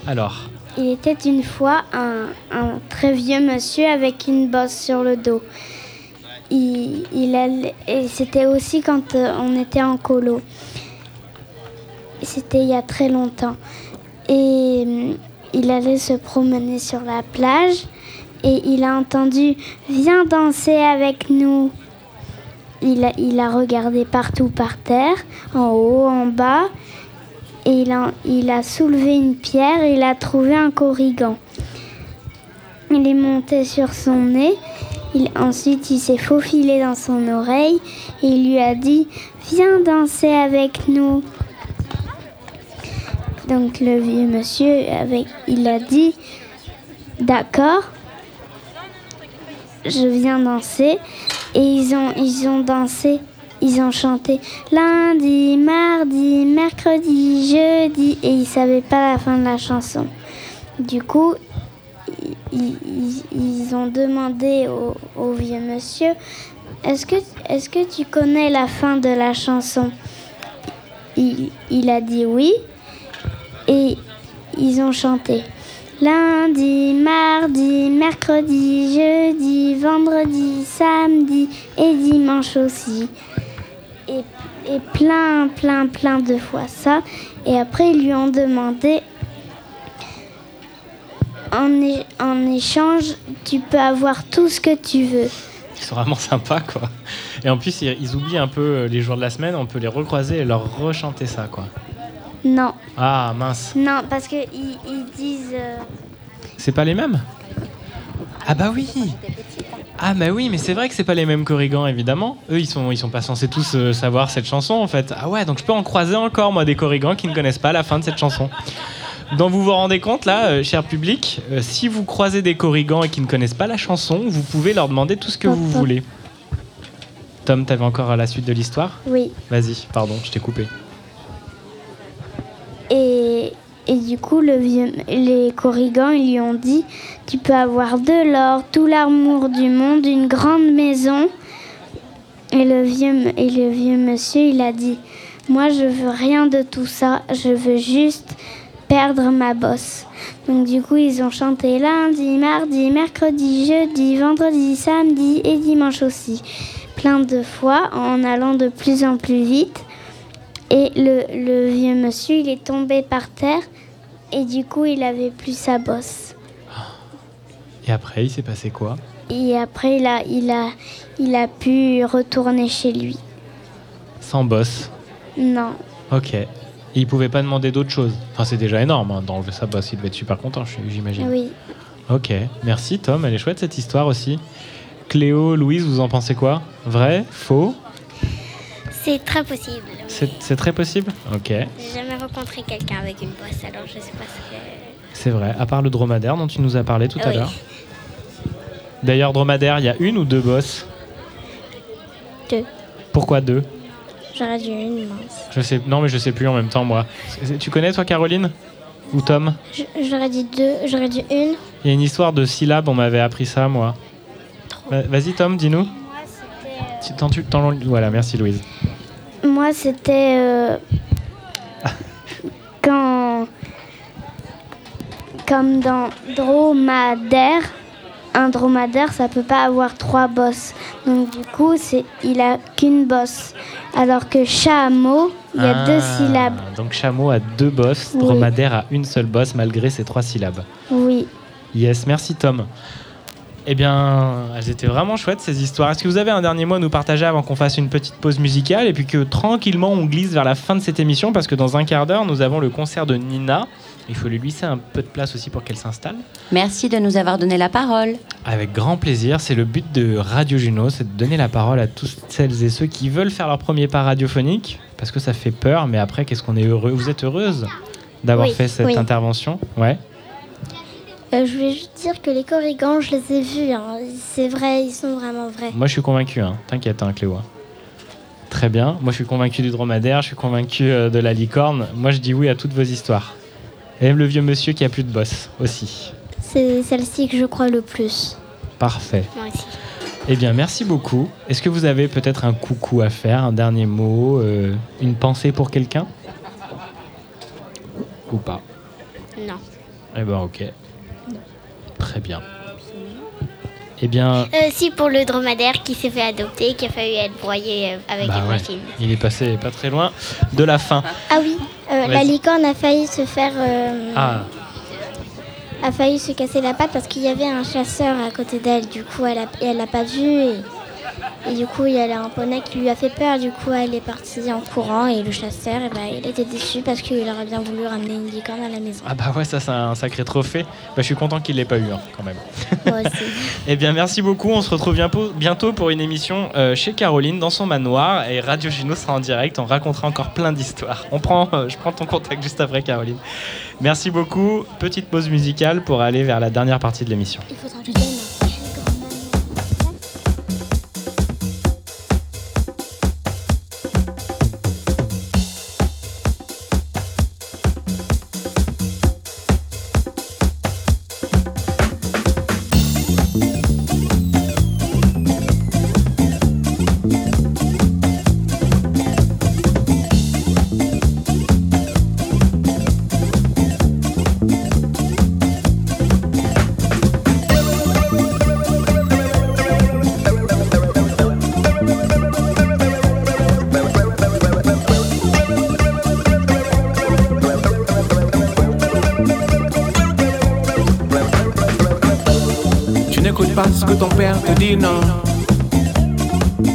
Alors, Il était une fois un, un très vieux monsieur avec une bosse sur le dos. Il, il allait- et c'était aussi quand euh, on était en colo. C'était il y a très longtemps. Et hum, il allait se promener sur la plage et il a entendu Viens danser avec nous. Il a, regardé partout par terre, en haut, en bas, et il a, il a soulevé une pierre et il a trouvé un corrigan. Il est monté sur son nez, il, ensuite il s'est faufilé dans son oreille et il lui a dit Viens danser avec nous. Donc le vieux monsieur, avec, il a dit D'accord, je viens danser. Et ils ont, ils ont dansé, ils ont chanté lundi, mardi, mercredi, jeudi. Et ils savaient pas la fin de la chanson. Du coup, ils, ont demandé au, vieux monsieur Est-ce que, est que tu connais la fin de la chanson? Il a dit oui. Et ils ont chanté Lundi, mardi, mercredi, jeudi, vendredi, samedi et dimanche aussi. Et, plein, plein, plein de fois ça. Et après, ils lui ont demandé en échange, tu peux avoir tout ce que tu veux. Ils sont vraiment sympas, quoi. Et en plus, ils, ils oublient un peu euh, les jours de la semaine. On peut les recroiser et leur rechanter ça, quoi. Non, Ah, mince. non, parce qu'ils ils disent. euh, C'est pas les mêmes Ah bah oui Ah bah oui, mais c'est vrai que c'est pas les mêmes corrigans, évidemment. Eux, ils sont, ils sont pas censés tous euh, savoir cette chanson, en fait. Ah ouais, donc je peux en croiser encore, moi, des corrigans qui ne connaissent pas la fin de cette chanson. Donc vous vous rendez compte, là, euh, cher public, euh, si vous croisez des corrigans et qui ne connaissent pas la chanson, vous pouvez leur demander tout ce que vous voulez. Tom, t'avais encore la suite de l'histoire? Oui. Vas-y, pardon, je t'ai coupé. Et, et du coup, le vieux, les corrigans, ils lui ont dit Tu peux avoir de l'or, tout l'amour du monde, une grande maison. Et le, vieux, et le vieux monsieur, il a dit Moi, je veux rien de tout ça, je veux juste perdre ma bosse. Donc, du coup, ils ont chanté lundi, mardi, mercredi, jeudi, vendredi, samedi et dimanche aussi. Plein de fois en allant de plus en plus vite. Et le, le vieux monsieur, il est tombé par terre et du coup, il avait plus sa bosse. Et après, il s'est passé quoi? Et après, il a, il a, il a pu retourner chez lui. Sans boss. Non. Ok. Et il pouvait pas demander d'autre chose? Enfin, c'est déjà énorme hein, d'enlever sa bosse. Il devait être super content, j'imagine. Oui. Ok. Merci, Tom. Elle est chouette cette histoire aussi. Cléo, Louise, vous en pensez quoi? Vrai? Faux? C'est très possible. C'est c'est très possible? Ok. J'ai jamais rencontré quelqu'un avec une bosse, alors je sais pas ce que. C'est vrai. À part le dromadaire dont tu nous as parlé tout à l'heure. D'ailleurs, dromadaire, il y a une ou deux bosses? Deux. Pourquoi deux? J'aurais dû une mince. Je sais. Non, mais je sais plus en même temps, moi. Tu connais, toi, Caroline? Ou Tom? J'aurais dit deux, j'aurais dit une. Il y a une histoire de syllabes, on m'avait appris ça, moi. Va- Vas-y, Tom, dis-nous. T'en- tu- t'en- Voilà, merci, Louise. Moi, c'était euh, (laughs) quand, comme dans dromadaire, un dromadaire, ça peut pas avoir trois bosses. Donc du coup, c'est, il a qu'une bosse. Alors que chameau, il y a deux Ah, syllabes. Donc, chameau a deux bosses, Oui. dromadaire a une seule bosse, malgré ses trois syllabes. Oui. Yes, merci, Tom. Eh bien, elles étaient vraiment chouettes ces histoires. Est-ce que vous avez un dernier mot à nous partager avant qu'on fasse une petite pause musicale et puis que tranquillement on glisse vers la fin de cette émission? Parce que dans un quart d'heure nous avons le concert de Nina. Il faut lui laisser un peu de place aussi pour qu'elle s'installe. Merci de nous avoir donné la parole. Avec grand plaisir, c'est le but de Radio Juno, c'est de donner la parole à tous celles et ceux qui veulent faire leur premier pas radiophonique parce que ça fait peur, mais après qu'est-ce qu'on est heureux? Vous êtes heureuse d'avoir Oui, fait cette oui. intervention? Ouais. Euh, je voulais juste dire que les corrigans, je les ai vus. hein. C'est vrai, ils sont vraiment vrais. Moi, je suis convaincu, hein. t'inquiète, hein, Cléo. Très bien. Moi, je suis convaincu du dromadaire, je suis convaincu euh, de la licorne. Moi, je dis oui à toutes vos histoires. Et même le vieux monsieur qui a plus de boss aussi. C'est celle-ci que je crois le plus. Parfait. Moi aussi. Eh bien, merci beaucoup. Est-ce que vous avez peut-être un coucou à faire, un dernier mot, euh, une pensée pour quelqu'un? Ou pas? Non. Eh ben, ok. Très bien. Eh bien, Euh, si pour le dromadaire qui s'est fait adopter, qui a failli être broyé euh, avec bah une ouais, machine. il est passé pas très loin de la fin. Ah oui, euh, la licorne a failli se faire. euh, Ah, a failli se casser la patte parce qu'il y avait un chasseur à côté d'elle. Du coup, elle a, elle l'a pas vu et, et du coup, il y a un poney qui lui a fait peur. Du coup, elle est partie en courant et le chasseur, eh ben, il était déçu parce qu'il aurait bien voulu ramener une licorne à la maison. ah bah ouais, ça c'est un sacré trophée. Bah, je suis content qu'il l'ait pas eu hein, quand même. Moi aussi. (laughs) Eh bien, merci beaucoup. On se retrouve bientôt, pour une émission euh, chez Caroline dans son manoir et Radio Gino sera en direct. On racontera encore plein d'histoires. On prend, euh, je prends ton contact juste après, Caroline. Merci beaucoup. Petite pause musicale pour aller vers la dernière partie de l'émission. Il faudra que je donne. Ton père te dit, non.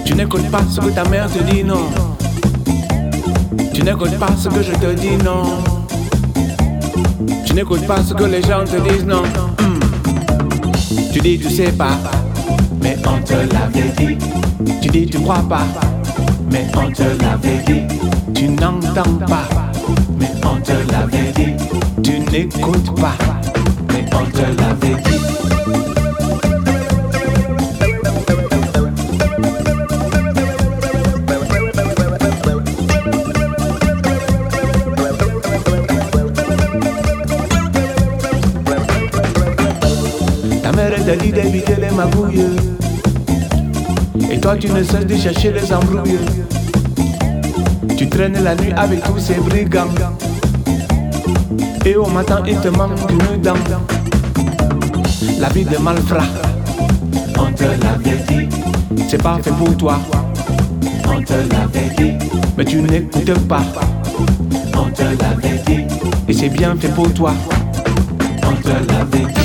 Tu n'écoutes pas ce que ta mère te dit, non. Tu n'écoutes pas ce que je te dis, non. Tu n'écoutes pas ce que les gens te disent, non. Hmm. Tu dis tu sais pas, mais on te l'avait dit. Tu dis tu crois pas, mais on te l'avait dit. Tu n'entends pas, mais on te l'avait dit. Tu n'écoutes pas, mais on te l'avait dit. Et toi, tu ne cesses de chercher les embrouilles. Tu traînes la nuit avec tous ces brigands. Et au matin, il te manque une dent. La vie de malfrat, on te l'avait dit. C'est pas fait pour toi, on te l'avait dit. Mais tu n'écoutes pas, on te l'avait dit. Et c'est bien fait pour toi, on te l'avait dit.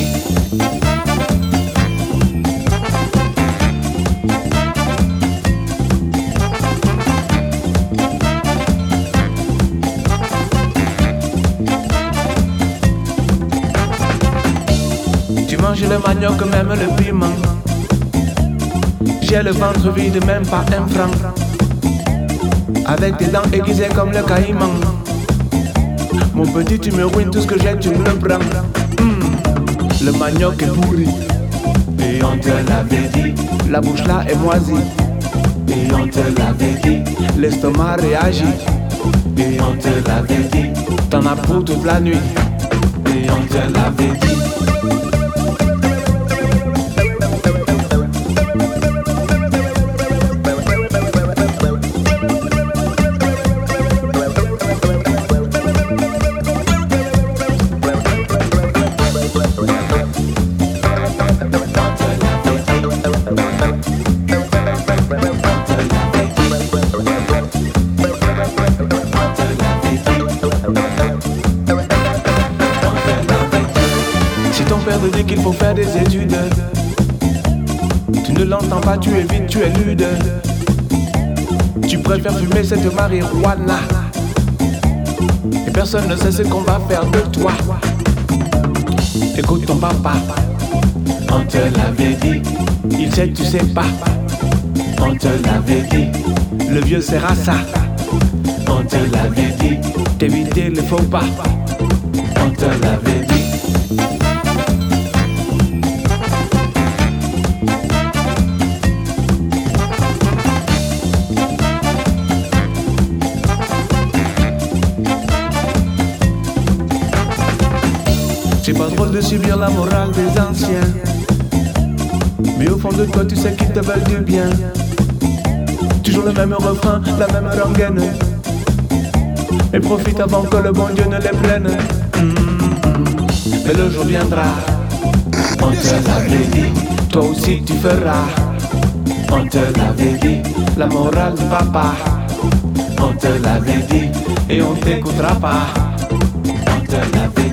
Manges le manioc, même le piment. J'ai le ventre vide, même pas un franc. Avec des dents aiguisées comme le caïman. Mon petit, tu me ruines tout ce que j'ai, tu me le prends. Hmm, Le manioc est pourri. Et on te l'avait dit. La bouche là est moisie. Et on te l'avait dit. L'estomac réagit. Et on te l'avait dit. T'en as pour toute la nuit. Et on te l'avait dit. Ton père te dit qu'il faut faire des études, tu ne l'entends pas, tu évites, tu es lude. Tu préfères fumer cette marijuana. Et personne ne sait ce qu'on va faire de toi. Écoute ton papa, on te l'avait dit. Il sait, tu sais pas. On te l'avait dit. Le vieux sera ça. On te l'avait dit. T'éviter le faux pas. On te l'avait dit. De subir la morale des anciens. Mais au fond de toi, tu sais qu'ils te veulent du bien. Toujours le même refrain, la même rengaine. Et profite avant que le bon Dieu ne les prenne. Mm. Mais le jour viendra, on te l'avait dit. Toi aussi tu feras, on te l'avait dit. La morale du papa, on te l'avait dit. Et on t'écoutera pas, on te l'avait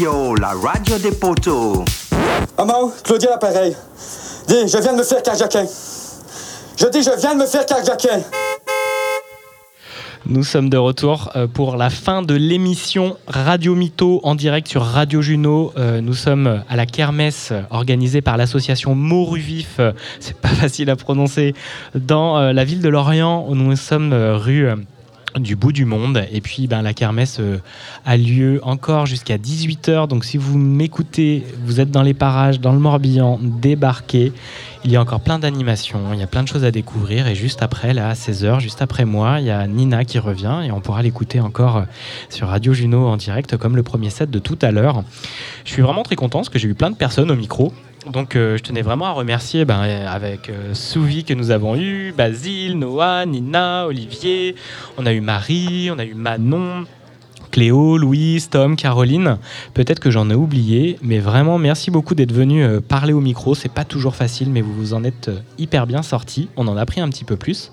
Radio, la radio des poteaux. Maman, Claudia l'appareil. Dis, je viens de me faire carjacker. Je dis, je viens de me faire carjacker. Nous sommes de retour euh, pour la fin de l'émission Radio Mytho en direct sur Radio Juno. Euh, Nous sommes à la kermesse organisée par l'association Moru Vif. Euh, C'est pas (laughs) facile à prononcer. Dans euh, la ville de Lorient, où nous sommes euh, rue euh, du bout du monde. Et puis, ben, la kermesse euh, a lieu encore jusqu'à 18h. Donc, si vous m'écoutez, vous êtes dans les parages, dans le Morbihan, débarquez. Il y a encore plein d'animations, il y a plein de choses à découvrir. Et juste après, là, à 16h, juste après moi, il y a Nina qui revient et on pourra l'écouter encore euh, sur Radio Juno en direct, comme le premier set de tout à l'heure. Je suis vraiment très content parce que j'ai eu plein de personnes au micro. Donc euh, je tenais vraiment à remercier ben, euh, avec euh, Souvi que nous avons eu, Basile, Noah, Nina, Olivier, on a eu Marie, on a eu Manon, Cléo, Louise, Tom, Caroline. Peut-être que j'en ai oublié, mais vraiment merci beaucoup d'être venu parler au micro. C'est pas toujours facile, mais vous vous en êtes hyper bien sortis. On en a pris un petit peu plus.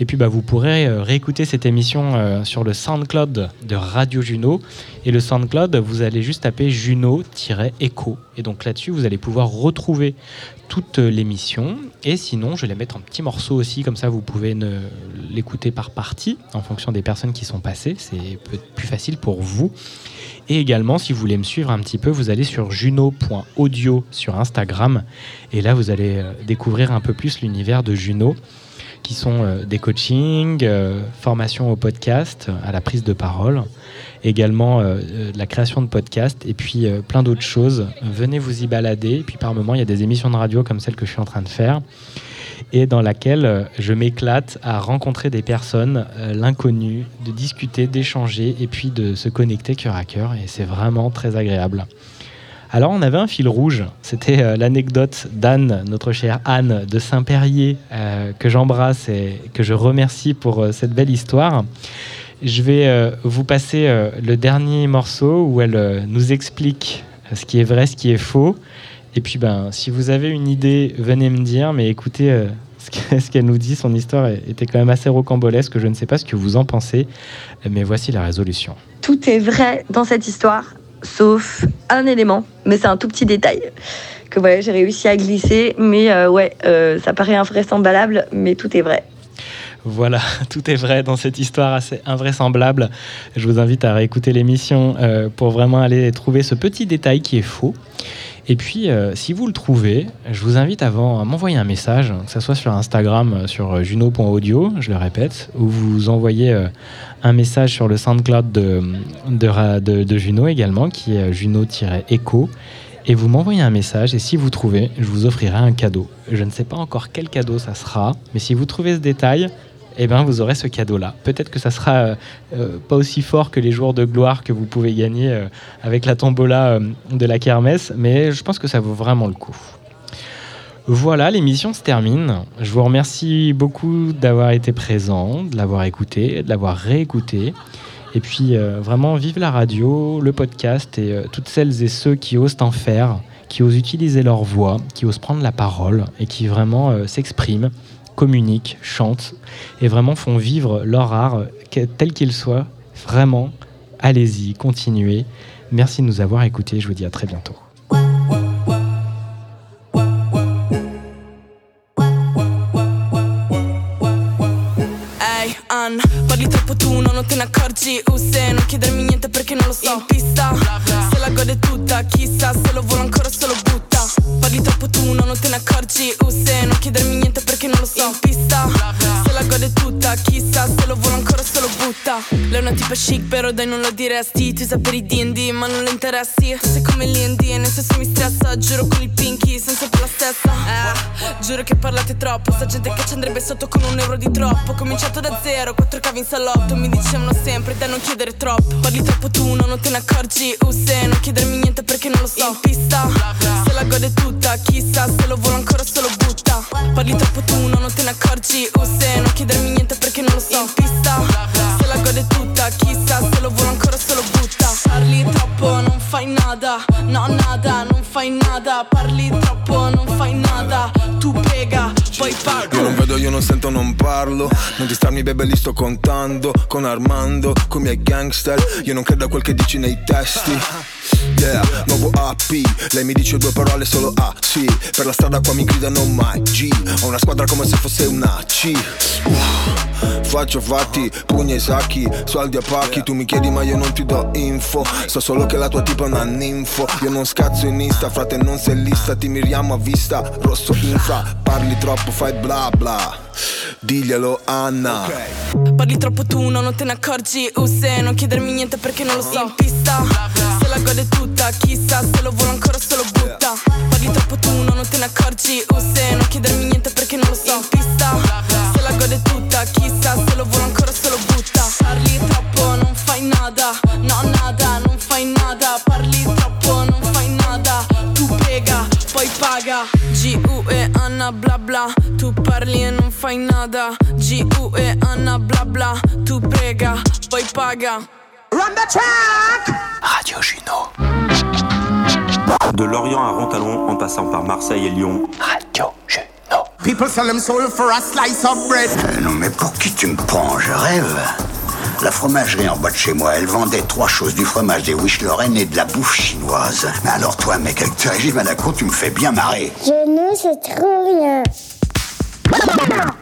Et puis bah, vous pourrez euh, réécouter cette émission euh, sur le SoundCloud de Radio Juno. Et le SoundCloud, vous allez juste taper Juno-Echo. Et donc là-dessus, vous allez pouvoir retrouver toute euh, l'émission. Et sinon, je vais les mettre en petits morceaux aussi, comme ça vous pouvez l'écouter par partie en fonction des personnes qui sont passées. C'est peut-être plus facile pour vous. Et également, si vous voulez me suivre un petit peu, vous allez sur juno.audio sur Instagram. Et là, vous allez découvrir un peu plus l'univers de Juno, qui sont euh, des coachings, euh, formation au podcast, à la prise de parole, également euh, la création de podcasts, et puis plein d'autres choses. Venez vous y balader. Et puis par moment, il y a des émissions de radio comme celle que je suis en train de faire et dans laquelle je m'éclate à rencontrer des personnes, l'inconnu, de discuter, d'échanger et puis de se connecter cœur à cœur. Et c'est vraiment très agréable. Alors on avait un fil rouge, c'était euh, l'anecdote d'Anne, notre chère Anne de Saint-Perrier, euh, que j'embrasse et que je remercie pour euh, cette belle histoire. Je vais vous passer le dernier morceau où elle nous explique ce qui est vrai, ce qui est faux. Et puis, ben, si vous avez une idée, venez me dire. Mais écoutez, ce que- (laughs) ce qu'elle nous dit, son histoire était quand même assez rocambolesque. Je ne sais pas ce que vous en pensez, mais voici la résolution. Tout est vrai dans cette histoire, sauf un élément, mais c'est un tout petit détail que voilà, j'ai réussi à glisser. Mais euh, ouais, euh, ça paraît invraisemblable, mais tout est vrai. Voilà, (laughs) tout est vrai dans cette histoire assez invraisemblable. Je vous invite à réécouter l'émission euh, pour vraiment aller trouver ce petit détail qui est faux. Et puis, euh, si vous le trouvez, je vous invite avant à m'envoyer un message, que ce soit sur Instagram, euh, sur juno.audio, je le répète, ou vous envoyez euh, un message sur le SoundCloud de- de Juno également, qui est juno-echo. Et vous m'envoyez un message, et si vous trouvez, je vous offrirai un cadeau. Je ne sais pas encore quel cadeau ça sera, mais si vous trouvez ce détail, eh ben, vous aurez ce cadeau-là. Peut-être que ça sera euh, euh, pas aussi fort que les jours de gloire que vous pouvez gagner euh, avec la tombola de la kermesse, mais je pense que ça vaut vraiment le coup. Voilà, l'émission se termine. Je vous remercie beaucoup d'avoir été présent, de l'avoir écouté, de l'avoir réécouté. Et puis vraiment, vive la radio, le podcast et toutes celles et ceux qui osent en faire, qui osent utiliser leur voix, qui osent prendre la parole et qui vraiment s'expriment, communiquent, chantent et vraiment font vivre leur art tel qu'il soit. Vraiment, allez-y, continuez. Merci de nous avoir écoutés. Je vous dis à très bientôt. Ehi, Ann, parli troppo tu, no, non te ne accorgi se non chiedermi niente perché non lo so In pista, se la gode tutta Chissà se lo vuole ancora se lo butta Parli troppo tu, no, non te ne accorgi se non chiedermi niente Chissà se lo vuole ancora se lo butta Lei è una tipa chic però dai non lo diresti. Tu sai per i D&D ma non le interessi. Tu sei come l'I&D e nel senso mi stressa. Giuro con il pinky senza per la stessa. Eh, Giuro che parlate troppo. Sta gente che ci andrebbe sotto con un euro di troppo. Ho cominciato da zero, quattro cavi in salotto. Mi dicevano sempre da non chiedere troppo. Parli troppo tu, no, non te ne accorgi. Uh, se non chiedermi niente perché non lo so. In pista, se la gode tutta Chissà se lo vuole ancora se lo butta. Parli troppo tu, no, non te ne accorgi. Uh, se non chiedermi niente perché non lo so. In pista, la gode tutta Chissà se lo vuole ancora se lo butta. Parli troppo, non fai nada No, nada, non fai nada. Parli troppo, non fai nada. Tu pega, poi pago Io non vedo, io non sento, non parlo. Non distarmi bebe li sto contando. Con Armando, con i miei gangster. Io non credo a quel che dici nei testi. Yeah, nuovo AP Lei mi dice due parole solo A, sì Per la strada qua mi gridano mai G. Ho una squadra come se fosse una C. Uh, Faccio fatti, pugni ai sacchi Soldi a pacchi, tu mi chiedi ma io non ti do info. So solo che la tua tipa è una ninfo. Io non scazzo in Insta, frate non sei lista. Ti miriamo a vista, rosso infra. Parli troppo, fai bla bla. Diglielo Anna. Parli troppo tu, no, non te ne accorgi. Usse, non chiedermi niente perché non lo so. In pista, se la gode tutta Chissà, se lo vuole ancora se lo butta. Parli troppo tu, no, non te ne accorgi. Usse, non chiedermi niente perché non lo so. In pista, se la gode tutta Chissà, se lo vuole ancora se lo butta. Parli troppo, non fai nada. No, nada, non fai nada. Parli troppo, non fai nada. Tu prega, poi paga. G-U-E, Anna, bla bla Tu parli e non fai nada G-U-E, Anna, bla bla Tu prega, poi paga Run the track! Radio Juno. De Lorient à Rontalon en passant par Marseille et Lyon. Radio Juno. People sell them soul for a slice of bread. Euh, non mais pour qui tu me prends? Je rêve. La fromagerie en bas de chez moi, elle vendait trois choses, du fromage, des wish Lorraine et de la bouffe chinoise. Mais alors toi, mec, avec tes régimes à la cour, tu me fais bien marrer. Genou, c'est trop bien. 我的天呐